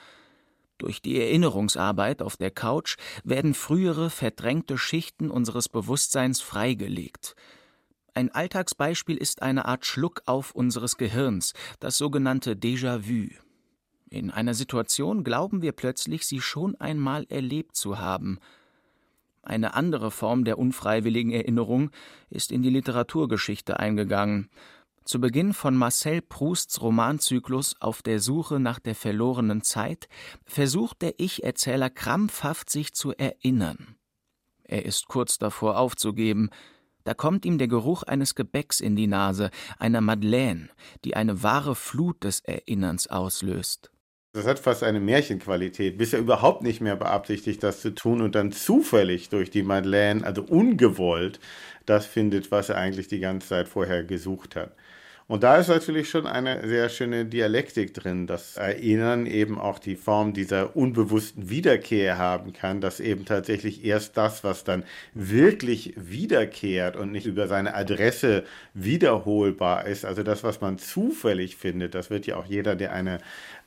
S2: Durch die Erinnerungsarbeit auf der Couch werden frühere verdrängte Schichten unseres Bewusstseins freigelegt. Ein Alltagsbeispiel ist eine Art Schluckauf unseres Gehirns, das sogenannte Déjà-vu. In einer Situation glauben wir plötzlich, sie schon einmal erlebt zu haben – eine andere Form der unfreiwilligen Erinnerung ist in die Literaturgeschichte eingegangen. Zu Beginn von Marcel Prousts Romanzyklus Auf der Suche nach der verlorenen Zeit versucht der Ich-Erzähler krampfhaft sich zu erinnern. Er ist kurz davor aufzugeben, da kommt ihm der Geruch eines Gebäcks in die Nase, einer Madeleine, die eine wahre Flut des Erinnerns auslöst.
S8: Das hat fast eine Märchenqualität. Bist ja überhaupt nicht mehr beabsichtigt, das zu tun und dann zufällig durch die Madeleine, also ungewollt, das findet, was er eigentlich die ganze Zeit vorher gesucht hat. Und da ist natürlich schon eine sehr schöne Dialektik drin, das Erinnern eben auch die Form dieser unbewussten Wiederkehr haben kann, dass eben tatsächlich erst das, was dann wirklich wiederkehrt und nicht über seine Adresse wiederholbar ist, also das, was man zufällig findet, das wird ja auch jeder, der eine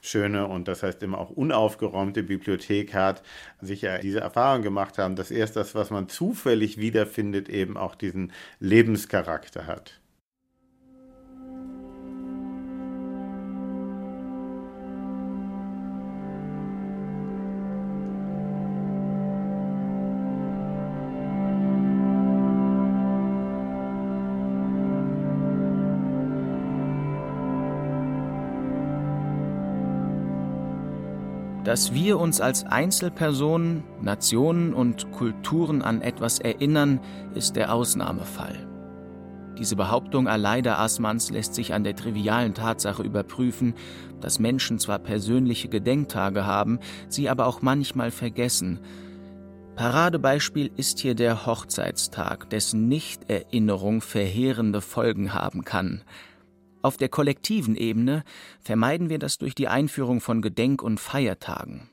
S8: schöne und das heißt immer auch unaufgeräumte Bibliothek hat, sicher diese Erfahrung gemacht haben, dass erst das, was man zufällig wiederfindet, eben auch diesen Lebenscharakter hat.
S2: Dass wir uns als Einzelpersonen, Nationen und Kulturen an etwas erinnern, ist der Ausnahmefall. Diese Behauptung Aleida Assmanns lässt sich an der trivialen Tatsache überprüfen, dass Menschen zwar persönliche Gedenktage haben, sie aber auch manchmal vergessen. Paradebeispiel ist hier der Hochzeitstag, dessen Nichterinnerung verheerende Folgen haben kann. Auf der kollektiven Ebene vermeiden wir das durch die Einführung von Gedenk- und Feiertagen.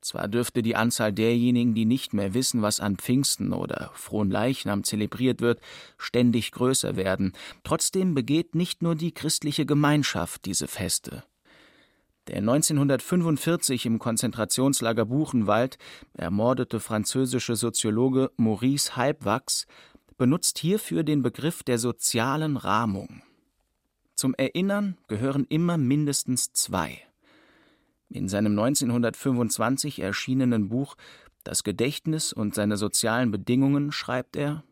S2: Zwar dürfte die Anzahl derjenigen, die nicht mehr wissen, was an Pfingsten oder Frohen Leichnam zelebriert wird, ständig größer werden, trotzdem begeht nicht nur die christliche Gemeinschaft diese Feste. Der 1945 im Konzentrationslager Buchenwald ermordete französische Soziologe Maurice Halbwachs benutzt hierfür den Begriff der sozialen Rahmung. Zum Erinnern gehören immer mindestens zwei. In seinem 1925 erschienenen Buch Das Gedächtnis und seine sozialen Bedingungen schreibt er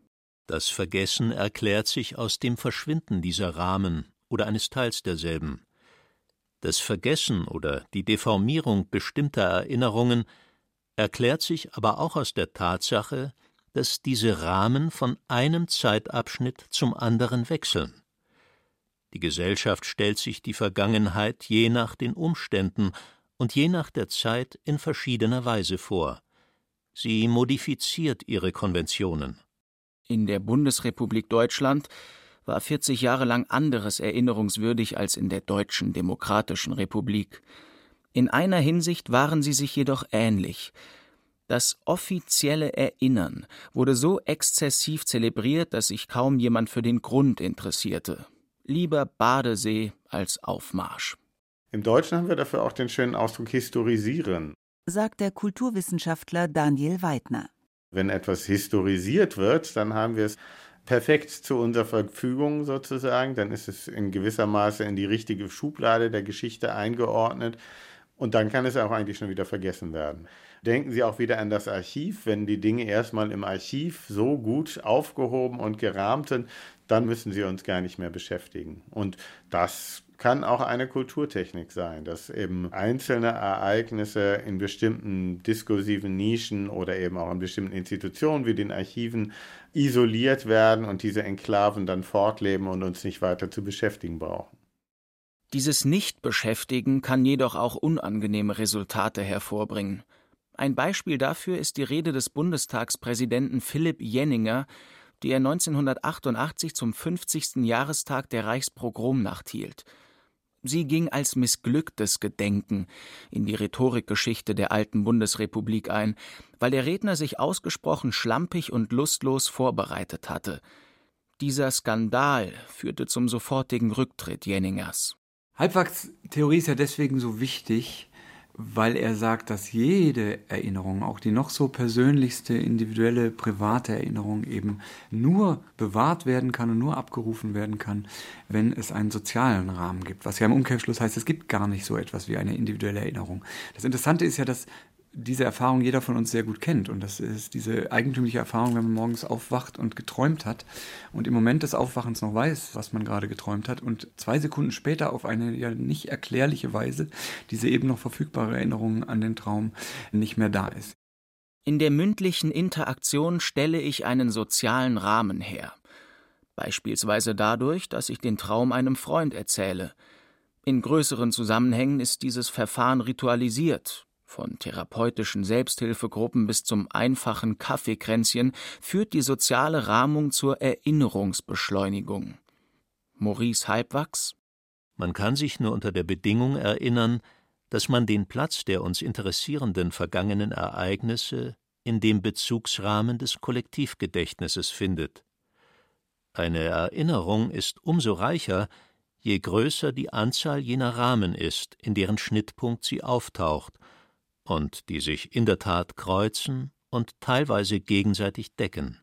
S7: Das Vergessen erklärt sich aus dem Verschwinden dieser Rahmen oder eines Teils derselben. Das Vergessen oder die Deformierung bestimmter Erinnerungen erklärt sich aber auch aus der Tatsache, dass diese Rahmen von einem Zeitabschnitt zum anderen wechseln. Die Gesellschaft stellt sich die Vergangenheit je nach den Umständen und je nach der Zeit in verschiedener Weise vor. Sie modifiziert ihre Konventionen.
S2: In der Bundesrepublik Deutschland war 40 Jahre lang anderes erinnerungswürdig als in der Deutschen Demokratischen Republik. In einer Hinsicht waren sie sich jedoch ähnlich. Das offizielle Erinnern wurde so exzessiv zelebriert, dass sich kaum jemand für den Grund interessierte. Lieber Badesee als Aufmarsch.
S8: Im Deutschen haben wir dafür auch den schönen Ausdruck historisieren,
S5: sagt der Kulturwissenschaftler Daniel Weidner.
S8: Wenn etwas historisiert wird, dann haben wir es perfekt zu unserer Verfügung sozusagen, dann ist es in gewisser Maße in die richtige Schublade der Geschichte eingeordnet und dann kann es auch eigentlich schon wieder vergessen werden. Denken Sie auch wieder an das Archiv. Wenn die Dinge erstmal im Archiv so gut aufgehoben und gerahmt sind, dann müssen sie uns gar nicht mehr beschäftigen. Und das kann auch eine Kulturtechnik sein, dass eben einzelne Ereignisse in bestimmten diskursiven Nischen oder eben auch in bestimmten Institutionen wie den Archiven isoliert werden und diese Enklaven dann fortleben und uns nicht weiter zu beschäftigen brauchen.
S2: Dieses Nichtbeschäftigen kann jedoch auch unangenehme Resultate hervorbringen. Ein Beispiel dafür ist die Rede des Bundestagspräsidenten Philipp Jenninger, die er 1988 zum 50. Jahrestag der Reichspogromnacht hielt. Sie ging als missglücktes Gedenken in die Rhetorikgeschichte der alten Bundesrepublik ein, weil der Redner sich ausgesprochen schlampig und lustlos vorbereitet hatte. Dieser Skandal führte zum sofortigen Rücktritt Jenningers.
S6: Halbwachstheorie ist ja deswegen so wichtig, weil er sagt, dass jede Erinnerung, auch die noch so persönlichste, individuelle, private Erinnerung eben nur bewahrt werden kann und nur abgerufen werden kann, wenn es einen sozialen Rahmen gibt. Was ja im Umkehrschluss heißt, es gibt gar nicht so etwas wie eine individuelle Erinnerung. Das Interessante ist ja, dass diese Erfahrung jeder von uns sehr gut kennt. Und das ist diese eigentümliche Erfahrung, wenn man morgens aufwacht und geträumt hat und im Moment des Aufwachens noch weiß, was man gerade geträumt hat und zwei Sekunden später auf eine ja nicht erklärliche Weise diese eben noch verfügbare Erinnerung an den Traum nicht mehr da ist.
S2: In der mündlichen Interaktion stelle ich einen sozialen Rahmen her. Beispielsweise dadurch, dass ich den Traum einem Freund erzähle. In größeren Zusammenhängen ist dieses Verfahren ritualisiert, von therapeutischen Selbsthilfegruppen bis zum einfachen Kaffeekränzchen führt die soziale Rahmung zur Erinnerungsbeschleunigung. Maurice Halbwachs
S7: Man kann sich nur unter der Bedingung erinnern, dass man den Platz der uns interessierenden vergangenen Ereignisse in dem Bezugsrahmen des Kollektivgedächtnisses findet. Eine Erinnerung ist umso reicher, je größer die Anzahl jener Rahmen ist, in deren Schnittpunkt sie auftaucht und die sich in der Tat kreuzen und teilweise gegenseitig decken.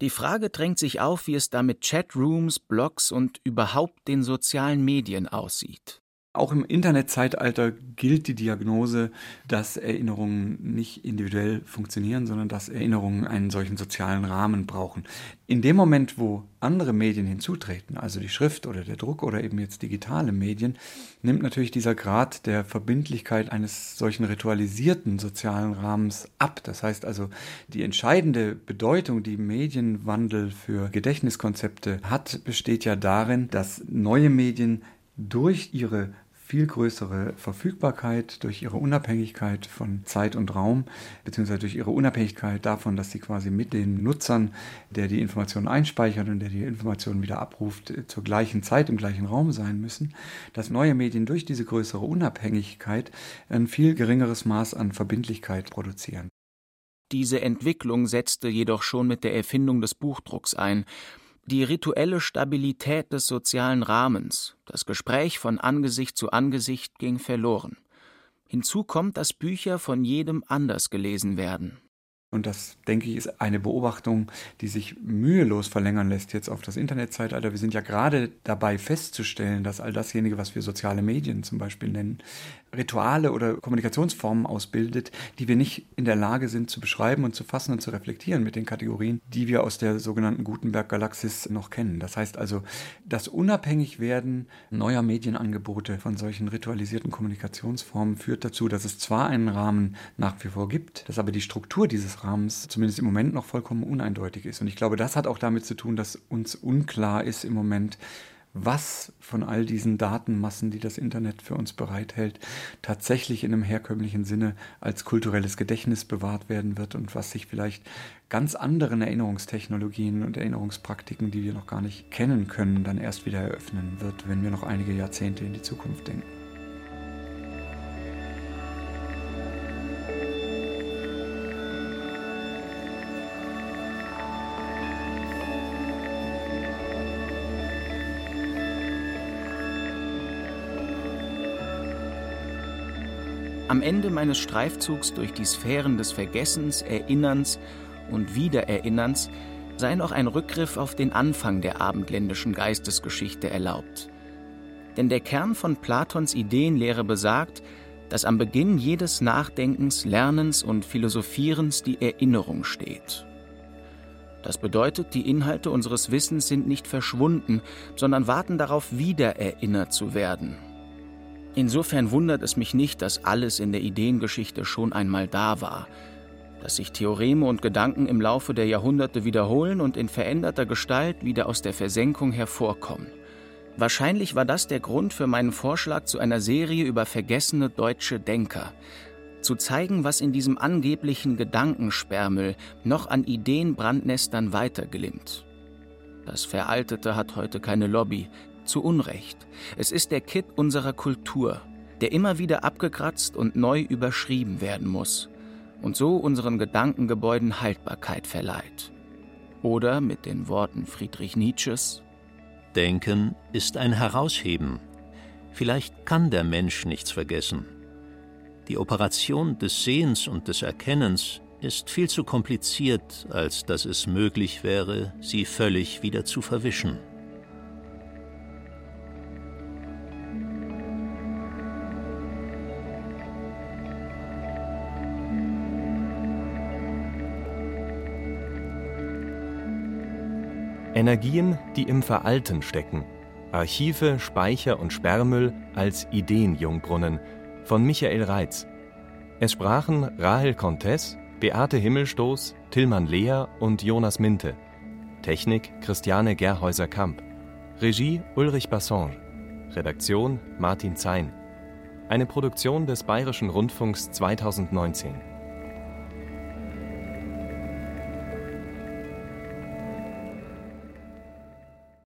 S2: Die Frage drängt sich auf, wie es da mit Chatrooms, Blogs und überhaupt den sozialen Medien aussieht.
S6: Auch im Internetzeitalter gilt die Diagnose, dass Erinnerungen nicht individuell funktionieren, sondern dass Erinnerungen einen solchen sozialen Rahmen brauchen. In dem Moment, wo andere Medien hinzutreten, also die Schrift oder der Druck oder eben jetzt digitale Medien, nimmt natürlich dieser Grad der Verbindlichkeit eines solchen ritualisierten sozialen Rahmens ab. Das heißt also, die entscheidende Bedeutung, die Medienwandel für Gedächtniskonzepte hat, besteht ja darin, dass neue Medien durch ihre viel größere Verfügbarkeit, durch ihre Unabhängigkeit von Zeit und Raum, beziehungsweise durch ihre Unabhängigkeit davon, dass sie quasi mit den Nutzern, der die Informationen einspeichert und der die Informationen wieder abruft, zur gleichen Zeit im gleichen Raum sein müssen, dass neue Medien durch diese größere Unabhängigkeit ein viel geringeres Maß an Verbindlichkeit produzieren.
S2: Diese Entwicklung setzte jedoch schon mit der Erfindung des Buchdrucks ein, die rituelle Stabilität des sozialen Rahmens, das Gespräch von Angesicht zu Angesicht ging verloren. Hinzu kommt, dass Bücher von jedem anders gelesen werden.
S6: Und das, denke ich, ist eine Beobachtung, die sich mühelos verlängern lässt jetzt auf das Internetzeitalter. Wir sind ja gerade dabei festzustellen, dass all dasjenige, was wir soziale Medien zum Beispiel nennen, Rituale oder Kommunikationsformen ausbildet, die wir nicht in der Lage sind zu beschreiben und zu fassen und zu reflektieren mit den Kategorien, die wir aus der sogenannten Gutenberg-Galaxis noch kennen. Das heißt also, das Unabhängigwerden neuer Medienangebote von solchen ritualisierten Kommunikationsformen führt dazu, dass es zwar einen Rahmen nach wie vor gibt, dass aber die Struktur dieses Rahmens zumindest im Moment noch vollkommen uneindeutig ist. Und ich glaube, das hat auch damit zu tun, dass uns unklar ist im Moment, was von all diesen Datenmassen, die das Internet für uns bereithält, tatsächlich in einem herkömmlichen Sinne als kulturelles Gedächtnis bewahrt werden wird und was sich vielleicht ganz anderen Erinnerungstechnologien und Erinnerungspraktiken, die wir noch gar nicht kennen können, dann erst wieder eröffnen wird, wenn wir noch einige Jahrzehnte in die Zukunft denken.
S2: Am Ende meines Streifzugs durch die Sphären des Vergessens, Erinnerns und Wiedererinnerns sei noch ein Rückgriff auf den Anfang der abendländischen Geistesgeschichte erlaubt. Denn der Kern von Platons Ideenlehre besagt, dass am Beginn jedes Nachdenkens, Lernens und Philosophierens die Erinnerung steht. Das bedeutet, die Inhalte unseres Wissens sind nicht verschwunden, sondern warten darauf, wiedererinnert zu werden, Insofern wundert es mich nicht, dass alles in der Ideengeschichte schon einmal da war, dass sich Theoreme und Gedanken im Laufe der Jahrhunderte wiederholen und in veränderter Gestalt wieder aus der Versenkung hervorkommen. Wahrscheinlich war das der Grund für meinen Vorschlag zu einer Serie über vergessene deutsche Denker, zu zeigen, was in diesem angeblichen Gedankensperrmüll noch an Ideenbrandnestern weiterglimmt. Das Veraltete hat heute keine Lobby, zu Unrecht. Es ist der Kitt unserer Kultur, der immer wieder abgekratzt und neu überschrieben werden muss und so unseren Gedankengebäuden Haltbarkeit verleiht. Oder mit den Worten Friedrich Nietzsches
S7: Denken ist ein Herausheben. Vielleicht kann der Mensch nichts vergessen. Die Operation des Sehens und des Erkennens ist viel zu kompliziert, als dass es möglich wäre, sie völlig wieder zu verwischen.
S3: Energien, die im Veralten stecken. Archive, Speicher und Sperrmüll als Ideenjungbrunnen von Michael Reitz. Es sprachen Rahel Contes, Beate Himmelstoß, Tillmann Lehr und Jonas Minte. Technik Christiane Gerhäuser-Kamp. Regie Ulrich Bassange. Redaktion Martin Zein. Eine Produktion des Bayerischen Rundfunks 2019.